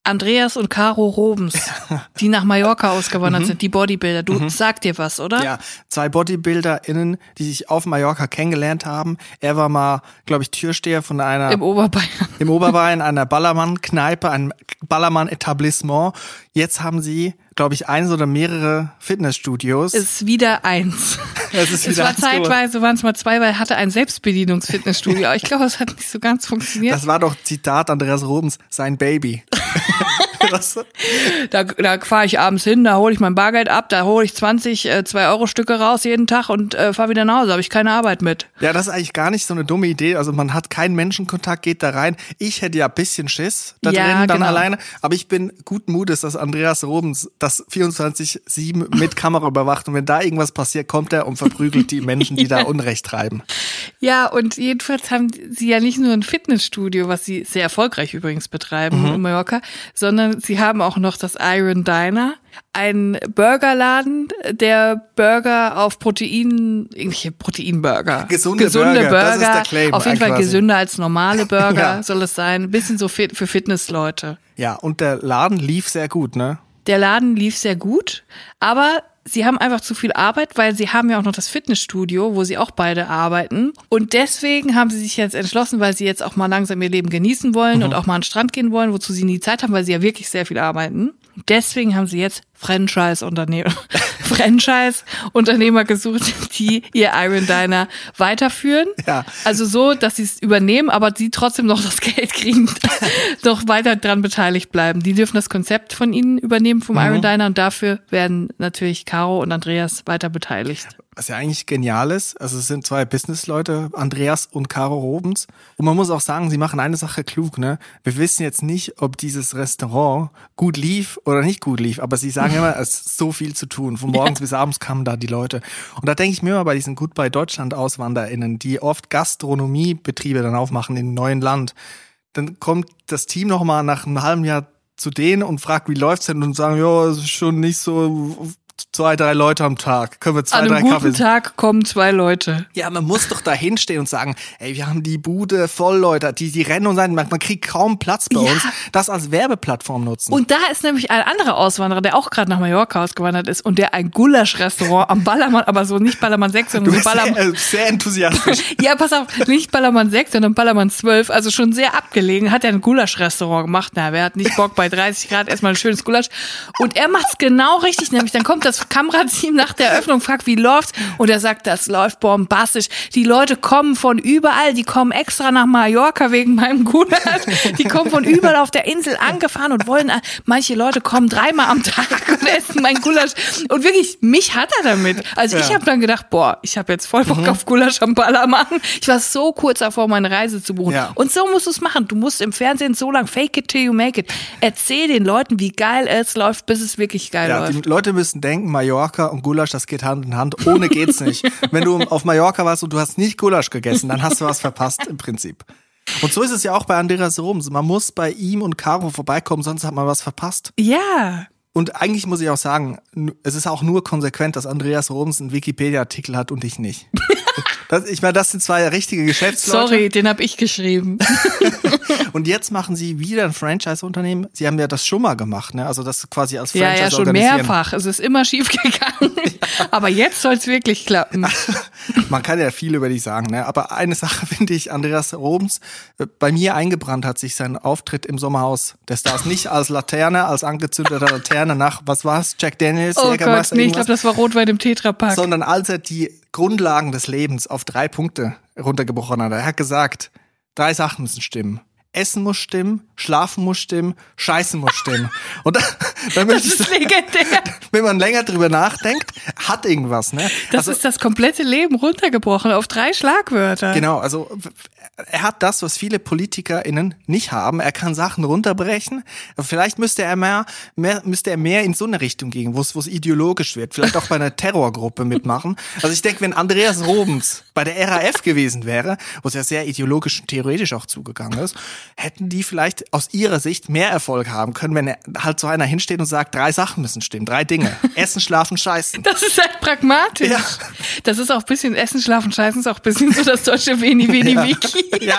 [SPEAKER 1] Andreas und Caro Robens, die nach Mallorca ausgewandert sind, die Bodybuilder. Du sag dir was, oder?
[SPEAKER 2] Mhm. Ja, zwei BodybuilderInnen, die sich auf Mallorca kennengelernt haben. Er war mal, glaube ich, Türsteher von einer
[SPEAKER 1] Im Oberbayern.
[SPEAKER 2] im Oberbayern einer Ballermann-Kneipe, einem Ballermann-Etablissement. Jetzt haben sie, glaube ich, eins oder mehrere Fitnessstudios.
[SPEAKER 1] ist wieder eins.
[SPEAKER 2] Es ist
[SPEAKER 1] Es
[SPEAKER 2] wieder
[SPEAKER 1] war
[SPEAKER 2] eins
[SPEAKER 1] zeitweise, waren es mal zwei, weil er hatte ein Selbstbedienungsfitnessstudio. Aber ich glaube, es hat nicht so ganz funktioniert.
[SPEAKER 2] Das war doch Zitat Andreas Robens, sein Baby. das,
[SPEAKER 1] Da, da fahre ich abends hin, da hole ich mein Bargeld ab, da hole ich 20 äh, 2-Euro-Stücke raus jeden Tag und äh, fahre wieder nach Hause. Habe ich keine Arbeit mit.
[SPEAKER 2] ja, das ist eigentlich gar nicht so eine dumme Idee. Also man hat keinen Menschenkontakt, geht da rein. Ich hätte ja ein bisschen Schiss da
[SPEAKER 1] Ja,
[SPEAKER 2] drin dann
[SPEAKER 1] genau.
[SPEAKER 2] alleine. Aber ich bin guten Mutes, dass Andreas Robens das 24-7 mit Kamera überwacht. Und wenn da irgendwas passiert, kommt er und verprügelt die Menschen, die da Unrecht treiben.
[SPEAKER 1] Ja, und jedenfalls haben sie ja nicht nur ein Fitnessstudio, was sie sehr erfolgreich übrigens betreiben in Mallorca, sondern sie haben auch noch das Iron Diner, ein Burgerladen, der Burger auf Protein, irgendwelche Proteinburger.
[SPEAKER 2] Gesunde
[SPEAKER 1] Gesunde
[SPEAKER 2] Burger, das ist der Claim
[SPEAKER 1] Auf jeden Fall
[SPEAKER 2] quasi.
[SPEAKER 1] gesünder als normale Burger
[SPEAKER 2] Ja.
[SPEAKER 1] soll es sein. Ein bisschen so fit für Fitnessleute.
[SPEAKER 2] Ja, und der Laden lief sehr gut, ne?
[SPEAKER 1] Der Laden lief sehr gut, aber sie haben einfach zu viel Arbeit, weil sie haben ja auch noch das Fitnessstudio, wo sie auch beide arbeiten. Und deswegen haben sie sich jetzt entschlossen, weil sie jetzt auch mal langsam ihr Leben genießen wollen und auch mal an den Strand gehen wollen, wozu sie nie Zeit haben, weil sie ja wirklich sehr viel arbeiten. Deswegen haben sie jetzt Franchise-Unternehmer, Franchise-Unternehmer gesucht, die ihr Iron Diner weiterführen.
[SPEAKER 2] Ja.
[SPEAKER 1] Also so, dass sie es übernehmen, aber sie trotzdem noch das Geld kriegen, noch weiter dran beteiligt bleiben. Die dürfen das Konzept von ihnen übernehmen vom Iron Diner und dafür werden natürlich Caro und Andreas weiter beteiligt.
[SPEAKER 2] Was ja eigentlich genial ist. Also es sind zwei Businessleute, Andreas und Caro Robens. Und man muss auch sagen, sie machen eine Sache klug, ne? Wir wissen jetzt nicht, ob dieses Restaurant gut lief oder nicht gut lief, aber sie sagen immer, es ist so viel zu tun. Von morgens bis abends kamen da die Leute. Und da denke ich mir immer bei diesen Goodbye Deutschland AuswanderInnen, die oft Gastronomiebetriebe dann aufmachen in einem neuen Land. Dann kommt das Team nochmal nach einem halben Jahr zu denen und fragt, wie läuft's denn? Und sagen, ja, es ist schon nicht so zwei, drei Leute am Tag. Können wir zwei,
[SPEAKER 1] An
[SPEAKER 2] drei
[SPEAKER 1] einem guten
[SPEAKER 2] Kaffee.
[SPEAKER 1] Tag kommen zwei Leute.
[SPEAKER 2] Ja, man muss doch da hinstehen und sagen, ey, wir haben die Bude voll, Leute, die, die rennen und sagen, man, man kriegt kaum Platz bei
[SPEAKER 1] Ja.
[SPEAKER 2] uns. Das als Werbeplattform nutzen.
[SPEAKER 1] Und da ist nämlich ein anderer Auswanderer, der auch gerade nach Mallorca ausgewandert ist und der ein Gulasch-Restaurant am Ballermann, aber so nicht Ballermann 6,
[SPEAKER 2] du
[SPEAKER 1] sondern so
[SPEAKER 2] bist
[SPEAKER 1] Ballermann.
[SPEAKER 2] sehr, äh, sehr enthusiastisch.
[SPEAKER 1] Ja, pass auf, nicht Ballermann 6, sondern Ballermann 12, also schon sehr abgelegen, hat er ein Gulasch-Restaurant gemacht. Na, wer hat nicht Bock bei 30 Grad erstmal ein schönes Gulasch? Und er macht's genau richtig, nämlich dann kommt das Kamerateam nach der Eröffnung, fragt, wie läuft's? Und er sagt, das läuft bombastisch. Die Leute kommen von überall, die kommen extra nach Mallorca wegen meinem Gulasch. Die kommen von überall auf der Insel angefahren und wollen, manche Leute kommen dreimal am Tag und essen mein Gulasch. Und wirklich, mich hat er damit. Also ich
[SPEAKER 2] Ja.
[SPEAKER 1] habe dann gedacht, boah, ich habe jetzt voll Bock
[SPEAKER 2] Mhm.
[SPEAKER 1] auf Gulasch am Ballermann. Ich war so kurz davor, meine Reise zu buchen.
[SPEAKER 2] Ja.
[SPEAKER 1] Und so musst du es machen. Du musst im Fernsehen so lang fake it till you make it. Erzähl den Leuten, wie geil es läuft, bis es wirklich geil
[SPEAKER 2] Ja, die
[SPEAKER 1] läuft.
[SPEAKER 2] Leute müssen denken, Mallorca und Gulasch, das geht Hand in Hand. Ohne geht's nicht. Wenn du auf Mallorca warst und du hast nicht Gulasch gegessen, dann hast du was verpasst im Prinzip. Und so ist es ja auch bei Andreas Roms. Man muss bei ihm und Caro vorbeikommen, sonst hat man was verpasst.
[SPEAKER 1] Ja.
[SPEAKER 2] Und eigentlich muss ich auch sagen, es ist auch nur konsequent, dass Andreas Roms einen Wikipedia-Artikel hat und ich nicht. Das, ich meine, das sind zwei richtige Geschäftsleute.
[SPEAKER 1] Sorry, den habe ich geschrieben.
[SPEAKER 2] Und jetzt machen sie wieder ein Franchise-Unternehmen. Sie haben ja das schon mal gemacht, ne? Also das quasi als
[SPEAKER 1] Ja,
[SPEAKER 2] Franchise
[SPEAKER 1] ja, schon
[SPEAKER 2] organisieren.
[SPEAKER 1] mehrfach. Es ist immer schief gegangen. Aber jetzt soll es wirklich klappen.
[SPEAKER 2] Man kann ja viel über dich sagen, ne? Aber eine Sache finde ich, Andreas Robens, äh, bei mir eingebrannt hat sich sein Auftritt im Sommerhaus der Stars nicht als Laterne, als angezündete Laterne nach, was war's, Jack Daniels,
[SPEAKER 1] Oh Gott,
[SPEAKER 2] Jägermeister,
[SPEAKER 1] nee, ich glaube, das war Rotwein im Tetrapack.
[SPEAKER 2] sondern als er die Grundlagen des Lebens auf drei Punkte runtergebrochen hat. Er hat gesagt, drei Sachen müssen stimmen. Essen muss stimmen, schlafen muss stimmen, scheißen muss stimmen. Und da, da
[SPEAKER 1] Das ist
[SPEAKER 2] sagen,
[SPEAKER 1] legendär.
[SPEAKER 2] wenn man länger drüber nachdenkt, hat irgendwas, ne?
[SPEAKER 1] Das ist das komplette Leben runtergebrochen auf drei Schlagwörter.
[SPEAKER 2] Genau, also er hat das, was viele PolitikerInnen nicht haben. Er kann Sachen runterbrechen. Vielleicht müsste er mehr, mehr müsste er mehr in so eine Richtung gehen, wo es wo es ideologisch wird. Vielleicht auch bei einer Terrorgruppe mitmachen. Also ich denke, wenn Andreas Robens bei der RAF gewesen wäre, wo es ja sehr ideologisch und theoretisch auch zugegangen ist, hätten die vielleicht aus ihrer Sicht mehr Erfolg haben können, wenn er halt so einer hinsteht und sagt, drei Sachen müssen stimmen, drei Dinge. Essen, schlafen, scheißen.
[SPEAKER 1] Das ist halt pragmatisch.
[SPEAKER 2] Ja.
[SPEAKER 1] Das ist auch ein bisschen Essen, Schlafen, Scheißen, ist auch ein bisschen so das deutsche Veni, Veni,
[SPEAKER 2] Ja.
[SPEAKER 1] Wiki.
[SPEAKER 2] Ja.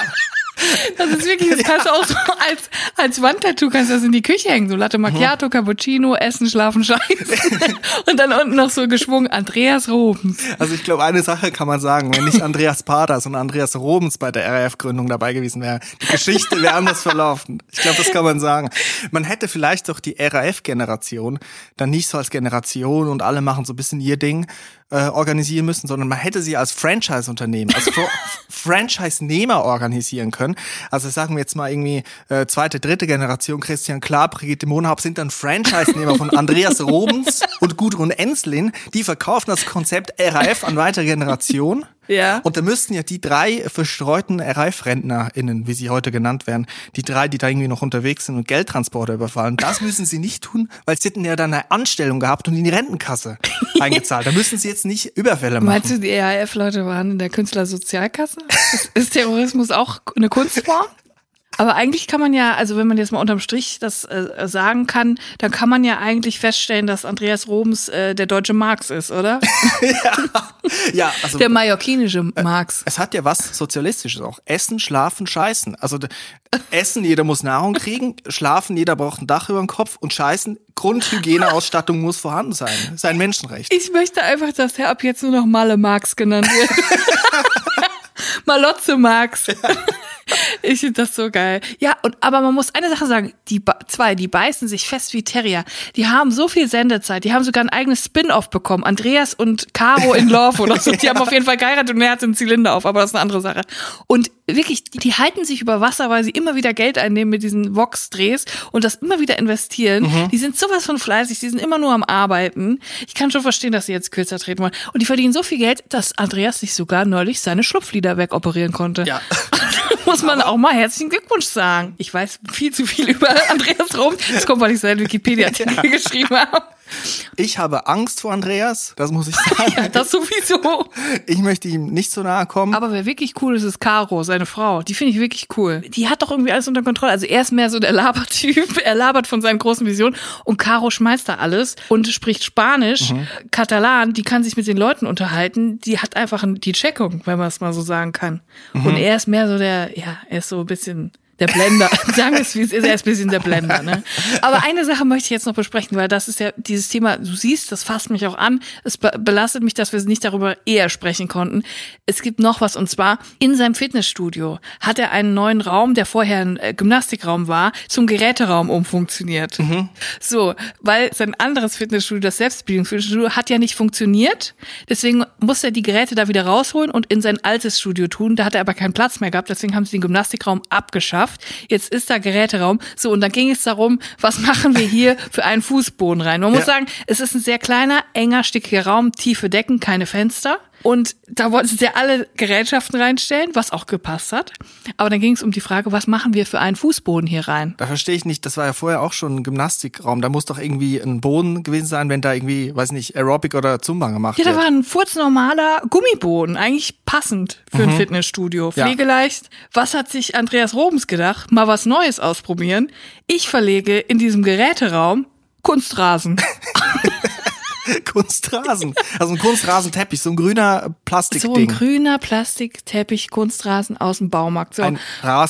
[SPEAKER 1] Das ist wirklich, das kannst du auch so als, als Wandtattoo kannst du das in die Küche hängen. So Latte Macchiato, Cappuccino, Essen, Schlafen, Scheißen. Und dann unten noch so geschwungen Andreas Robens.
[SPEAKER 2] Also ich glaube, eine Sache kann man sagen, wenn nicht Andreas Pater, sondern Andreas Robens bei der RAF-Gründung dabei gewesen wäre, die Geschichte wäre anders verlaufen. Ich glaube, das kann man sagen. Man hätte vielleicht doch die RAF-Generation dann nicht so als Generation und alle machen so ein bisschen ihr Ding äh, organisieren müssen, sondern man hätte sie als Franchise-Unternehmen, als Franchise-Nehmer organisieren können. Also sagen wir jetzt mal irgendwie äh, zweite, dritte Generation, Christian Klar, Brigitte Monhaupt sind dann Franchise-Nehmer von Andreas Robens und Gudrun Enslin. Die verkaufen das Konzept RAF an weitere Generationen.
[SPEAKER 1] Ja.
[SPEAKER 2] Und da müssten ja die drei verstreuten RAF-RentnerInnen, wie sie heute genannt werden, die drei, die da irgendwie noch unterwegs sind und Geldtransporter überfallen, das müssen sie nicht tun, weil sie hätten ja dann eine Anstellung gehabt und in die Rentenkasse eingezahlt. Da müssen sie jetzt nicht Überfälle machen.
[SPEAKER 1] Meinst du, die ERF-Leute waren in der Künstlersozialkasse? Ist, ist Terrorismus auch eine Kunstform? Aber eigentlich kann man ja, also wenn man jetzt mal unterm Strich das äh, sagen kann, dann kann man ja eigentlich feststellen, dass Andreas Robens äh, der deutsche Marx ist, oder?
[SPEAKER 2] ja, also
[SPEAKER 1] Der mallorquinische Marx.
[SPEAKER 2] es hat ja was Sozialistisches auch. Essen, schlafen, scheißen. Also Essen, jeder muss Nahrung kriegen, schlafen, jeder braucht ein Dach über dem Kopf und scheißen, Grundhygieneausstattung muss vorhanden sein. Das ist ein Menschenrecht.
[SPEAKER 1] Ich möchte einfach, dass er ab jetzt nur noch Malle Marx genannt wird. Malotze Marx. Ich finde das so geil. Ja, und aber man muss eine Sache sagen, die Ba- zwei, die beißen sich fest wie Terrier. Die haben so viel Sendezeit, die haben sogar ein eigenes Spin-off bekommen. Andreas und Caro in Love oder so. Die haben auf jeden Fall geheiratet und er hat den Zylinder auf, aber das ist eine andere Sache. Und wirklich, die, die halten sich über Wasser, weil sie immer wieder Geld einnehmen mit diesen Vox-Drehs und das immer wieder investieren. Die sind sowas von fleißig, die sind immer nur am Arbeiten. Ich kann schon verstehen, dass sie jetzt kürzer treten wollen. Und die verdienen so viel Geld, dass Andreas sich sogar neulich seine Schlupflider wegoperieren konnte.
[SPEAKER 2] Ja.
[SPEAKER 1] Muss man auch mal herzlichen Glückwunsch sagen. Ich weiß viel zu viel über Andreas Rom. Das kommt, weil ich seinen Wikipedia-Artikel geschrieben habe.
[SPEAKER 2] Ich habe Angst vor Andreas, das muss ich sagen.
[SPEAKER 1] Ja, das sowieso.
[SPEAKER 2] Ich möchte ihm nicht so nahe kommen.
[SPEAKER 1] Aber wer wirklich cool ist, ist Caro, seine Frau. Die finde ich wirklich cool. Die hat doch irgendwie alles unter Kontrolle. Also er ist mehr so der Labertyp. Er labert von seinen großen Visionen. Und Caro schmeißt da alles und spricht Spanisch,
[SPEAKER 2] Mhm.
[SPEAKER 1] Katalan. Die kann sich mit den Leuten unterhalten. Die hat einfach die Checkung, wenn man es mal so sagen kann.
[SPEAKER 2] Mhm.
[SPEAKER 1] Und er ist mehr so der, ja, er ist so ein bisschen der Blender. Sagen wir es, wie es ist. Er ist ein bisschen der Blender. Ne? Aber eine Sache möchte ich jetzt noch besprechen, weil das ist ja dieses Thema, du siehst, das fasst mich auch an. Es be belastet mich, dass wir nicht darüber eher sprechen konnten. Es gibt noch was und zwar in seinem Fitnessstudio hat er einen neuen Raum, der vorher ein äh, Gymnastikraum war, zum Geräteraum umfunktioniert. So, weil sein anderes Fitnessstudio, das Selbstbedienungsfitnessstudio, hat ja nicht funktioniert. Deswegen musste er die Geräte da wieder rausholen und in sein altes Studio tun. Da hat er aber keinen Platz mehr gehabt. Deswegen haben sie den Gymnastikraum abgeschafft. Jetzt ist da Geräteraum. So, und dann ging es darum, was machen wir hier für einen Fußboden rein? Man muss
[SPEAKER 2] Ja.
[SPEAKER 1] sagen, es ist ein sehr kleiner, enger, stickiger Raum, tiefe Decken, keine Fenster. Und da wollten sie alle Gerätschaften reinstellen, was auch gepasst hat. Aber dann ging es um die Frage, was machen wir für einen Fußboden hier rein?
[SPEAKER 2] Da verstehe ich nicht, das war ja vorher auch schon ein Gymnastikraum. Da muss doch irgendwie ein Boden gewesen sein, wenn da irgendwie, weiß nicht, Aerobic oder Zumba gemacht
[SPEAKER 1] Ja, da
[SPEAKER 2] wird.
[SPEAKER 1] war ein furznormaler Gummiboden, eigentlich passend für ein Fitnessstudio.
[SPEAKER 2] Ja.
[SPEAKER 1] Pflegeleicht. Was hat sich Andreas Robens gedacht? Mal was Neues ausprobieren. Ich verlege in diesem Geräteraum Kunstrasen.
[SPEAKER 2] Kunstrasen. Also ein Kunstrasenteppich, so ein grüner
[SPEAKER 1] So ein
[SPEAKER 2] Plastikding.
[SPEAKER 1] grüner Plastikteppich, Kunstrasen aus dem Baumarkt. So.
[SPEAKER 2] Ein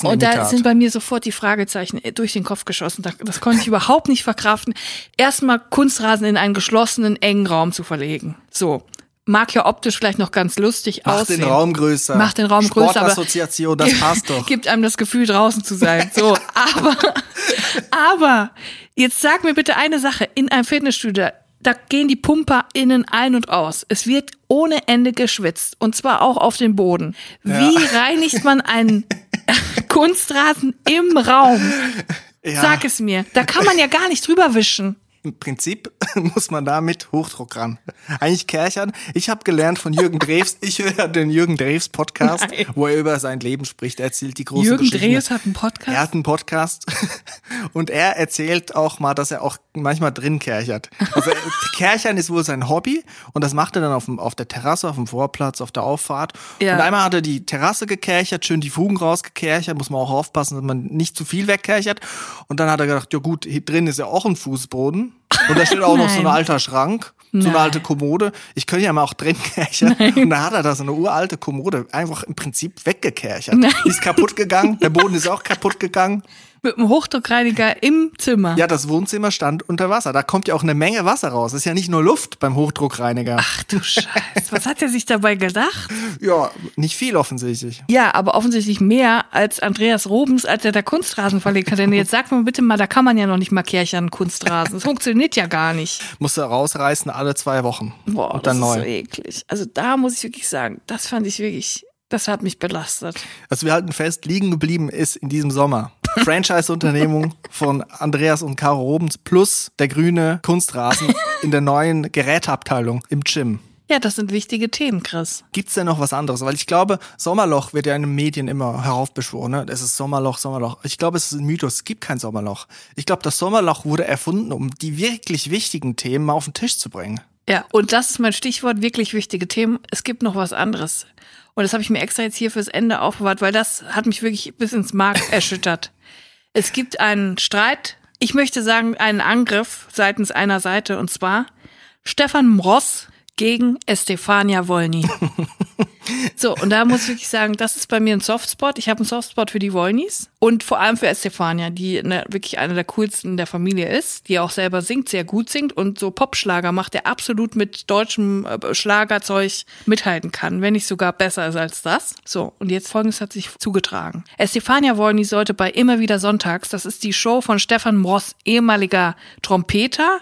[SPEAKER 1] Und da sind bei mir sofort die Fragezeichen durch den Kopf geschossen. Da- Das konnte ich überhaupt nicht verkraften. Erstmal Kunstrasen in einen geschlossenen, engen Raum zu verlegen. So. Mag ja optisch vielleicht noch ganz lustig
[SPEAKER 2] Macht
[SPEAKER 1] aussehen.
[SPEAKER 2] den Raum größer.
[SPEAKER 1] Macht den Raum größer,
[SPEAKER 2] Sportassoziation, das passt doch.
[SPEAKER 1] Gibt einem das Gefühl, draußen zu sein. So, aber, aber, jetzt sag mir bitte eine Sache. In einem Fitnessstudio, da gehen die Pumper innen ein und aus. Es wird ohne Ende geschwitzt. Und zwar auch auf dem Boden. Wie reinigt man einen Kunstrasen im Raum?
[SPEAKER 2] Ja.
[SPEAKER 1] Sag es mir. Da kann man ja gar nicht drüber wischen.
[SPEAKER 2] Im Prinzip muss man da mit Hochdruck ran. Eigentlich Kerchern. Ich habe gelernt von Jürgen Drews, ich höre den Jürgen Drews Podcast,
[SPEAKER 1] Nein.
[SPEAKER 2] wo er über sein Leben spricht. Er erzählt die großen
[SPEAKER 1] Jürgen
[SPEAKER 2] Geschichten.
[SPEAKER 1] Drews hat einen Podcast.
[SPEAKER 2] Er hat einen Podcast und er erzählt auch mal, dass er auch manchmal drin kerchert. Also er- Kerchern ist wohl sein Hobby und das macht er dann auf, dem, auf der Terrasse, auf dem Vorplatz, auf der Auffahrt.
[SPEAKER 1] Ja.
[SPEAKER 2] Und einmal hat er die Terrasse gekerchert, schön die Fugen rausgekerchert, muss man auch aufpassen, dass man nicht zu viel wegkerchert. Und dann hat er gedacht, ja gut, hier drin ist ja auch ein Fußboden und da steht auch noch so ein alter Schrank. So eine alte Kommode. Ich könnte ja mal auch drin kerchern. Und da hat er da so eine uralte Kommode einfach im Prinzip weggekerchert.
[SPEAKER 1] Nein.
[SPEAKER 2] Die ist kaputt gegangen, der Boden ist auch kaputt gegangen.
[SPEAKER 1] Mit einem Hochdruckreiniger im Zimmer.
[SPEAKER 2] Ja, das Wohnzimmer stand unter Wasser. Da kommt ja auch eine Menge Wasser raus. Das ist ja nicht nur Luft beim Hochdruckreiniger.
[SPEAKER 1] Ach du Scheiße. Was hat er sich dabei gedacht?
[SPEAKER 2] Ja, nicht viel offensichtlich.
[SPEAKER 1] Ja, aber offensichtlich mehr als Andreas Robens, als er da Kunstrasen verlegt hat. Denn jetzt sag mir bitte mal, da kann man ja noch nicht mal Kerchern Kunstrasen. Das funktioniert ja gar nicht.
[SPEAKER 2] Musst du rausreißen alle zwei Wochen.
[SPEAKER 1] Boah,
[SPEAKER 2] und dann
[SPEAKER 1] das
[SPEAKER 2] neu.
[SPEAKER 1] ist so eklig. Also da muss ich wirklich sagen, das fand ich wirklich, das hat mich belastet.
[SPEAKER 2] Also wir halten fest, liegen geblieben ist in diesem Sommer. Franchise-Unternehmung von Andreas und Caro Robens plus der grüne Kunstrasen in der neuen Geräteabteilung im Gym.
[SPEAKER 1] Ja, das sind wichtige Themen, Chris.
[SPEAKER 2] Gibt's denn noch was anderes? Weil ich glaube, Sommerloch wird ja in den Medien immer heraufbeschworen. Ne? Es ist Sommerloch, Sommerloch. Ich glaube, es ist ein Mythos. Es gibt kein Sommerloch. Ich glaube, das Sommerloch wurde erfunden, um die wirklich wichtigen Themen mal auf den Tisch zu bringen.
[SPEAKER 1] Ja, und das ist mein Stichwort, wirklich wichtige Themen. Es gibt noch was anderes. Und das habe ich mir extra jetzt hier fürs Ende aufbewahrt, weil das hat mich wirklich bis ins Mark erschüttert. Es gibt einen Streit, ich möchte sagen, einen Angriff seitens einer Seite, und zwar Stefan Mross gegen Estefania Wolny. So, und da muss ich wirklich sagen, das ist bei mir ein Softspot. Ich habe einen Softspot für die Wolnys und vor allem für Estefania, die ne, wirklich eine der coolsten der Familie ist, die auch selber singt, sehr gut singt und so Popschlager macht, der absolut mit deutschem äh, Schlagerzeug mithalten kann, wenn nicht sogar besser ist als das. So, und jetzt folgendes hat sich zugetragen. Estefania Wolny sollte bei Immer wieder Sonntags, das ist die Show von Stefan Moss, ehemaliger Trompeter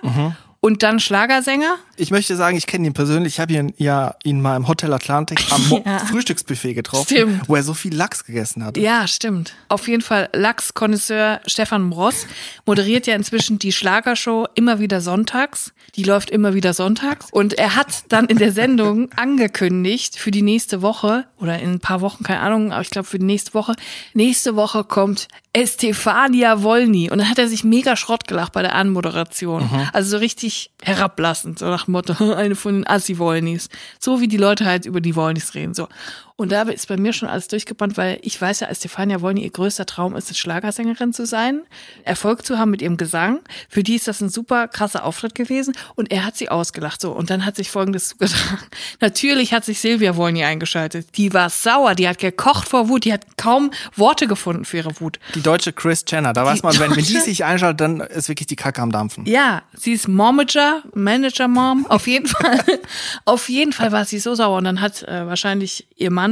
[SPEAKER 1] und dann Schlagersänger.
[SPEAKER 2] Ich möchte sagen, ich kenne ihn persönlich. Ich habe ihn ja ihn mal im Hotel Atlantik am
[SPEAKER 1] Ja.
[SPEAKER 2] Frühstücksbuffet getroffen,
[SPEAKER 1] Stimmt.
[SPEAKER 2] wo er so viel Lachs gegessen hat.
[SPEAKER 1] Ja, stimmt. Auf jeden Fall Lachs-Konnoisseur Stefan Mross moderiert ja inzwischen die Schlagershow immer wieder sonntags. Die läuft immer wieder sonntags. Und er hat dann in der Sendung angekündigt für die nächste Woche oder in ein paar Wochen, keine Ahnung, aber ich glaube für die nächste Woche. Nächste Woche kommt Estefania Wolny. Und dann hat er sich mega Schrott gelacht bei der Anmoderation. Also so richtig richtig herablassend, so nach dem Motto, eine von den Assi-Wollnis. So wie die Leute halt über die Wollnis reden, so. Und da ist bei mir schon alles durchgebrannt, weil ich weiß ja, als Stefania Wollny ihr größter Traum ist, eine Schlagersängerin zu sein, Erfolg zu haben mit ihrem Gesang. Für die ist das ein super krasser Auftritt gewesen und er hat sie ausgelacht, so. Und dann hat sich Folgendes zugetragen. Natürlich hat sich Silvia Wollny eingeschaltet. Die war sauer, die hat gekocht vor Wut, die hat kaum Worte gefunden für ihre Wut.
[SPEAKER 2] Die deutsche Chris Jenner, da weiß man, wenn, wenn die sich einschaltet, dann ist wirklich die Kacke am Dampfen.
[SPEAKER 1] Ja, sie ist Momager, Manager-Mom, auf jeden Fall. auf jeden Fall war sie so sauer. Und dann hat äh, wahrscheinlich ihr Mann,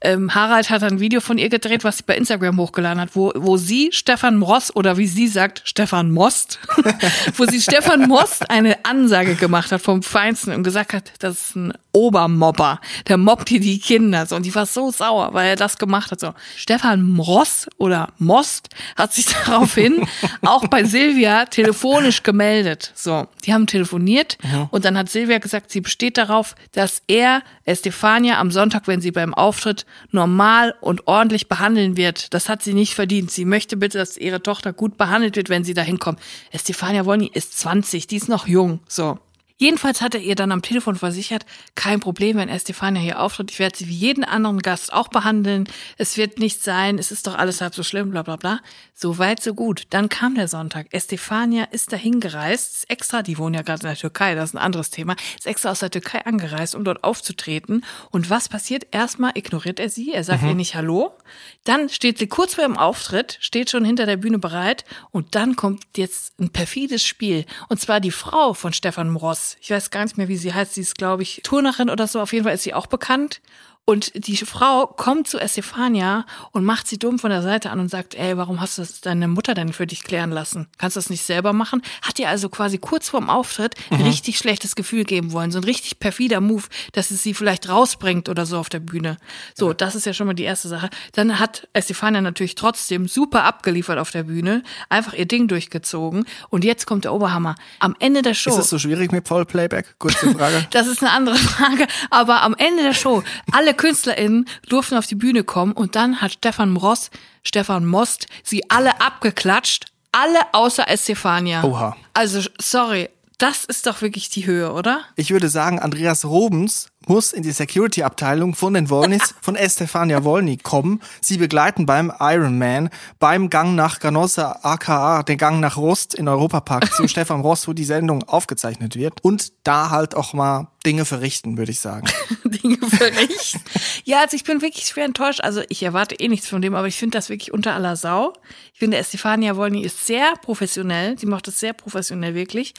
[SPEAKER 1] ähm, Harald hat ein Video von ihr gedreht, was sie bei Instagram hochgeladen hat, wo, wo sie Stefan Moss oder wie sie sagt, Stefan Most, wo sie Stefan Most eine Ansage gemacht hat vom Feinsten und gesagt hat, das ist ein Obermobber. Der mobbt hier die Kinder. So. Und die war so sauer, weil er das gemacht hat. So. Stefan Moss oder Most hat sich daraufhin auch bei Silvia telefonisch gemeldet. So. Die haben telefoniert
[SPEAKER 2] Mhm.
[SPEAKER 1] und dann hat Silvia gesagt, sie besteht darauf, dass er Estefania am Sonntag, wenn sie beim Auftritt normal und ordentlich behandeln wird. Das hat sie nicht verdient. Sie möchte bitte, dass ihre Tochter gut behandelt wird, wenn sie da hinkommt. Estefania Wolny ist 20, die ist noch jung. So. Jedenfalls hat er ihr dann am Telefon versichert, kein Problem, wenn Estefania hier auftritt. Ich werde sie wie jeden anderen Gast auch behandeln. Es wird nichts sein. Es ist doch alles halb so schlimm, bla, bla, bla. So weit, so gut. Dann kam der Sonntag. Estefania ist dahin gereist. Ist extra, die wohnen ja gerade in der Türkei, das ist ein anderes Thema. Ist extra aus der Türkei angereist, um dort aufzutreten. Und was passiert? Erstmal ignoriert er sie. Er sagt ihr nicht Hallo. Dann steht sie kurz vor ihrem Auftritt, steht schon hinter der Bühne bereit. Und dann kommt jetzt ein perfides Spiel. Und zwar die Frau von Stefan Ich weiß gar nicht mehr, wie sie heißt. Sie ist, glaube ich, Turnerin oder so. Auf jeden Fall ist sie auch bekannt. Und die Frau kommt zu Estefania und macht sie dumm von der Seite an und sagt, ey, warum hast du das deine Mutter denn für dich klären lassen? Kannst du das nicht selber machen? Hat ihr also quasi kurz vorm Auftritt ein richtig schlechtes Gefühl geben wollen. So ein richtig perfider Move, dass es sie vielleicht rausbringt oder so auf der Bühne. So, das ist ja schon mal die erste Sache. Dann hat Estefania natürlich trotzdem super abgeliefert auf der Bühne, einfach ihr Ding durchgezogen. Und jetzt kommt der Oberhammer. Am Ende der Show.
[SPEAKER 2] Ist es so schwierig mit Vollplayback? Kurze Frage.
[SPEAKER 1] Das ist eine andere Frage. Aber am Ende der Show, alle KünstlerInnen durften auf die Bühne kommen und dann hat Stefan Ross, Stefan Most, sie alle abgeklatscht. Alle außer Estefania.
[SPEAKER 2] Oha.
[SPEAKER 1] Also, sorry. Das ist doch wirklich die Höhe, oder?
[SPEAKER 2] Ich würde sagen, Andreas Robens muss in die Security-Abteilung von den Wollnis von Estefania Wolny kommen. Sie begleiten beim Ironman, beim Gang nach Ganossa aka den Gang nach Rost in Europapark zu Stefan Ross, wo die Sendung aufgezeichnet wird. Und da halt auch mal Dinge verrichten, würde ich sagen.
[SPEAKER 1] Dinge verrichten. ja, also ich bin wirklich schwer enttäuscht. Also ich erwarte eh nichts von dem, aber ich finde das wirklich unter aller Sau. Ich finde, Estefania Wolny ist sehr professionell. Sie macht das sehr professionell wirklich.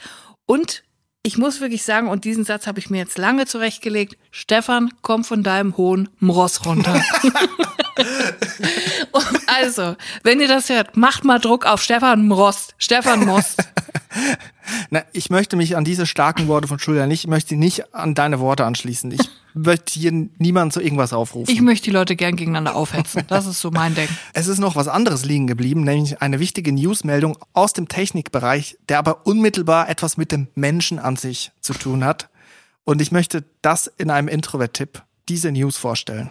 [SPEAKER 1] Und ich muss wirklich sagen, und diesen Satz habe ich mir jetzt lange zurechtgelegt, Stefan, komm von deinem hohen Mross runter. Also, wenn ihr das hört, macht mal Druck auf Stefan Most. Stefan Most.
[SPEAKER 2] Na, ich möchte mich an diese starken Worte von Julia nicht, ich möchte nicht an deine Worte anschließen. Ich möchte hier niemanden zu irgendwas aufrufen.
[SPEAKER 1] Ich möchte die Leute gern gegeneinander aufhetzen. Das ist so mein Ding.
[SPEAKER 2] Es ist noch was anderes liegen geblieben, nämlich eine wichtige Newsmeldung aus dem Technikbereich, der aber unmittelbar etwas mit dem Menschen an sich zu tun hat. Und ich möchte das in einem Introvert-Tipp, diese News vorstellen.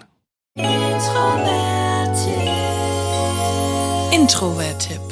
[SPEAKER 1] Introvert-Tipp.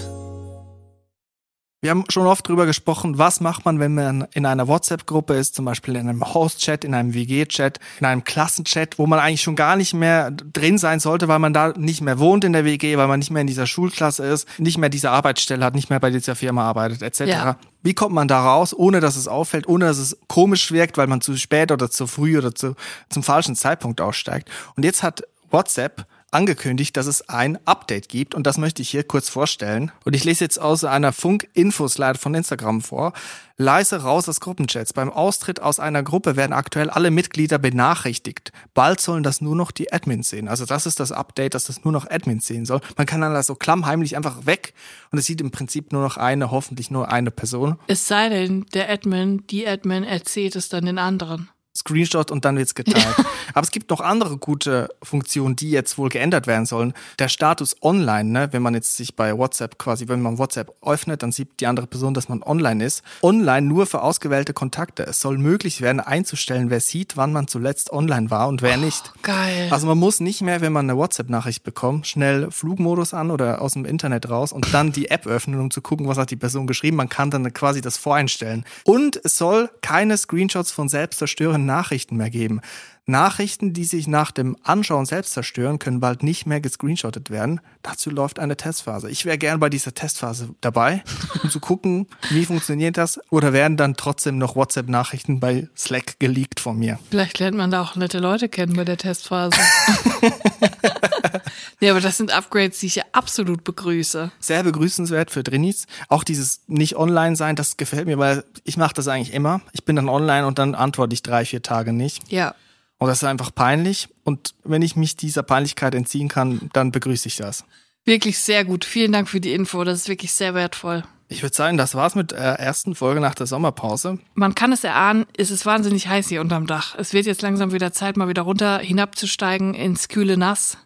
[SPEAKER 2] Wir haben schon oft drüber gesprochen, was macht man, wenn man in einer WhatsApp-Gruppe ist, zum Beispiel in einem Host-Chat, in einem WG-Chat, in einem Klassenchat, wo man eigentlich schon gar nicht mehr drin sein sollte, weil man da nicht mehr wohnt in der WG, weil man nicht mehr in dieser Schulklasse ist, nicht mehr diese Arbeitsstelle hat, nicht mehr bei dieser Firma arbeitet, etc.
[SPEAKER 1] Ja.
[SPEAKER 2] Wie kommt man da raus, ohne dass es auffällt, ohne dass es komisch wirkt, weil man zu spät oder zu früh oder zu, zum falschen Zeitpunkt aussteigt? Und jetzt hat WhatsApp angekündigt, dass es ein Update gibt und das möchte ich hier kurz vorstellen. Und ich lese jetzt aus einer Funk-Info-Slide von Instagram vor. Leise raus aus Gruppenchats. Beim Austritt aus einer Gruppe werden aktuell alle Mitglieder benachrichtigt. Bald sollen das nur noch die Admins sehen. Also das ist das Update, dass das nur noch Admins sehen soll. Man kann dann da so klammheimlich einfach weg und es sieht im Prinzip nur noch eine, hoffentlich nur eine Person.
[SPEAKER 1] Es sei denn, der Admin, die Admin erzählt es dann den anderen.
[SPEAKER 2] Screenshot und dann wird's geteilt. Aber es gibt noch andere gute Funktionen, die jetzt wohl geändert werden sollen. Der Status online, ne, wenn man jetzt sich bei WhatsApp quasi, wenn man WhatsApp öffnet, dann sieht die andere Person, dass man online ist. Online nur für ausgewählte Kontakte. Es soll möglich werden, einzustellen, wer sieht, wann man zuletzt online war und wer nicht.
[SPEAKER 1] Geil.
[SPEAKER 2] Also man muss nicht mehr, wenn man eine WhatsApp-Nachricht bekommt, schnell Flugmodus an oder aus dem Internet raus und dann die App öffnen, um zu gucken, was hat die Person geschrieben. Man kann dann quasi das voreinstellen. Und es soll keine Screenshots von selbstzerstörenden Nachrichten mehr geben. Nachrichten, die sich nach dem Anschauen selbst zerstören, können bald nicht mehr gescreenshottet werden. Dazu läuft eine Testphase. Ich wäre gern bei dieser Testphase dabei, um zu gucken, wie funktioniert das oder werden dann trotzdem noch WhatsApp-Nachrichten bei Slack geleakt von mir.
[SPEAKER 1] Vielleicht lernt man da auch nette Leute kennen bei der Testphase. ja, aber das sind Upgrades, die ich ja absolut begrüße.
[SPEAKER 2] Sehr begrüßenswert für Drinis. Auch dieses nicht online sein, das gefällt mir, weil ich mache das eigentlich immer. Ich bin dann online und dann antworte ich drei, vier Tage nicht.
[SPEAKER 1] Ja.
[SPEAKER 2] Und das ist einfach peinlich. Und wenn ich mich dieser Peinlichkeit entziehen kann, dann begrüße ich das.
[SPEAKER 1] Wirklich sehr gut. Vielen Dank für die Info. Das ist wirklich sehr wertvoll.
[SPEAKER 2] Ich würde sagen, das war's mit der ersten Folge nach der Sommerpause.
[SPEAKER 1] Man kann es erahnen, es ist wahnsinnig heiß hier unterm Dach. Es wird jetzt langsam wieder Zeit, mal wieder runter hinabzusteigen ins kühle Nass.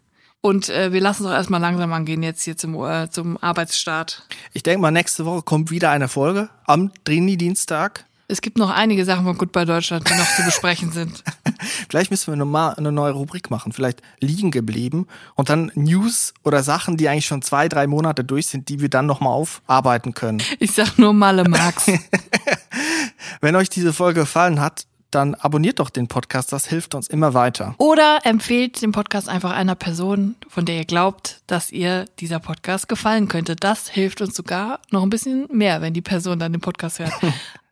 [SPEAKER 1] Und äh, wir lassen es auch erstmal langsam angehen jetzt hier zum, äh, zum Arbeitsstart.
[SPEAKER 2] Ich denke mal, nächste Woche kommt wieder eine Folge am Trini-Dienstag.
[SPEAKER 1] Es gibt noch einige Sachen von Goodbye Deutschland, die noch zu besprechen sind.
[SPEAKER 2] Vielleicht müssen wir nochmal eine neue Rubrik machen, vielleicht liegen geblieben und dann News oder Sachen, die eigentlich schon zwei, drei Monate durch sind, die wir dann nochmal aufarbeiten können.
[SPEAKER 1] Ich sag nur Malle Max.
[SPEAKER 2] Wenn euch diese Folge gefallen hat, dann abonniert doch den Podcast, das hilft uns immer weiter.
[SPEAKER 1] Oder empfehlt den Podcast einfach einer Person, von der ihr glaubt, dass ihr dieser Podcast gefallen könnte. Das hilft uns sogar noch ein bisschen mehr, wenn die Person dann den Podcast hört.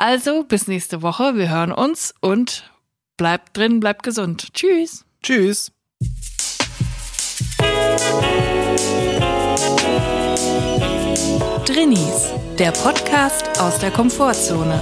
[SPEAKER 1] Also bis nächste Woche, wir hören uns und bleibt drin, bleibt gesund. Tschüss.
[SPEAKER 2] Tschüss.
[SPEAKER 1] Drinnies, der Podcast aus der Komfortzone.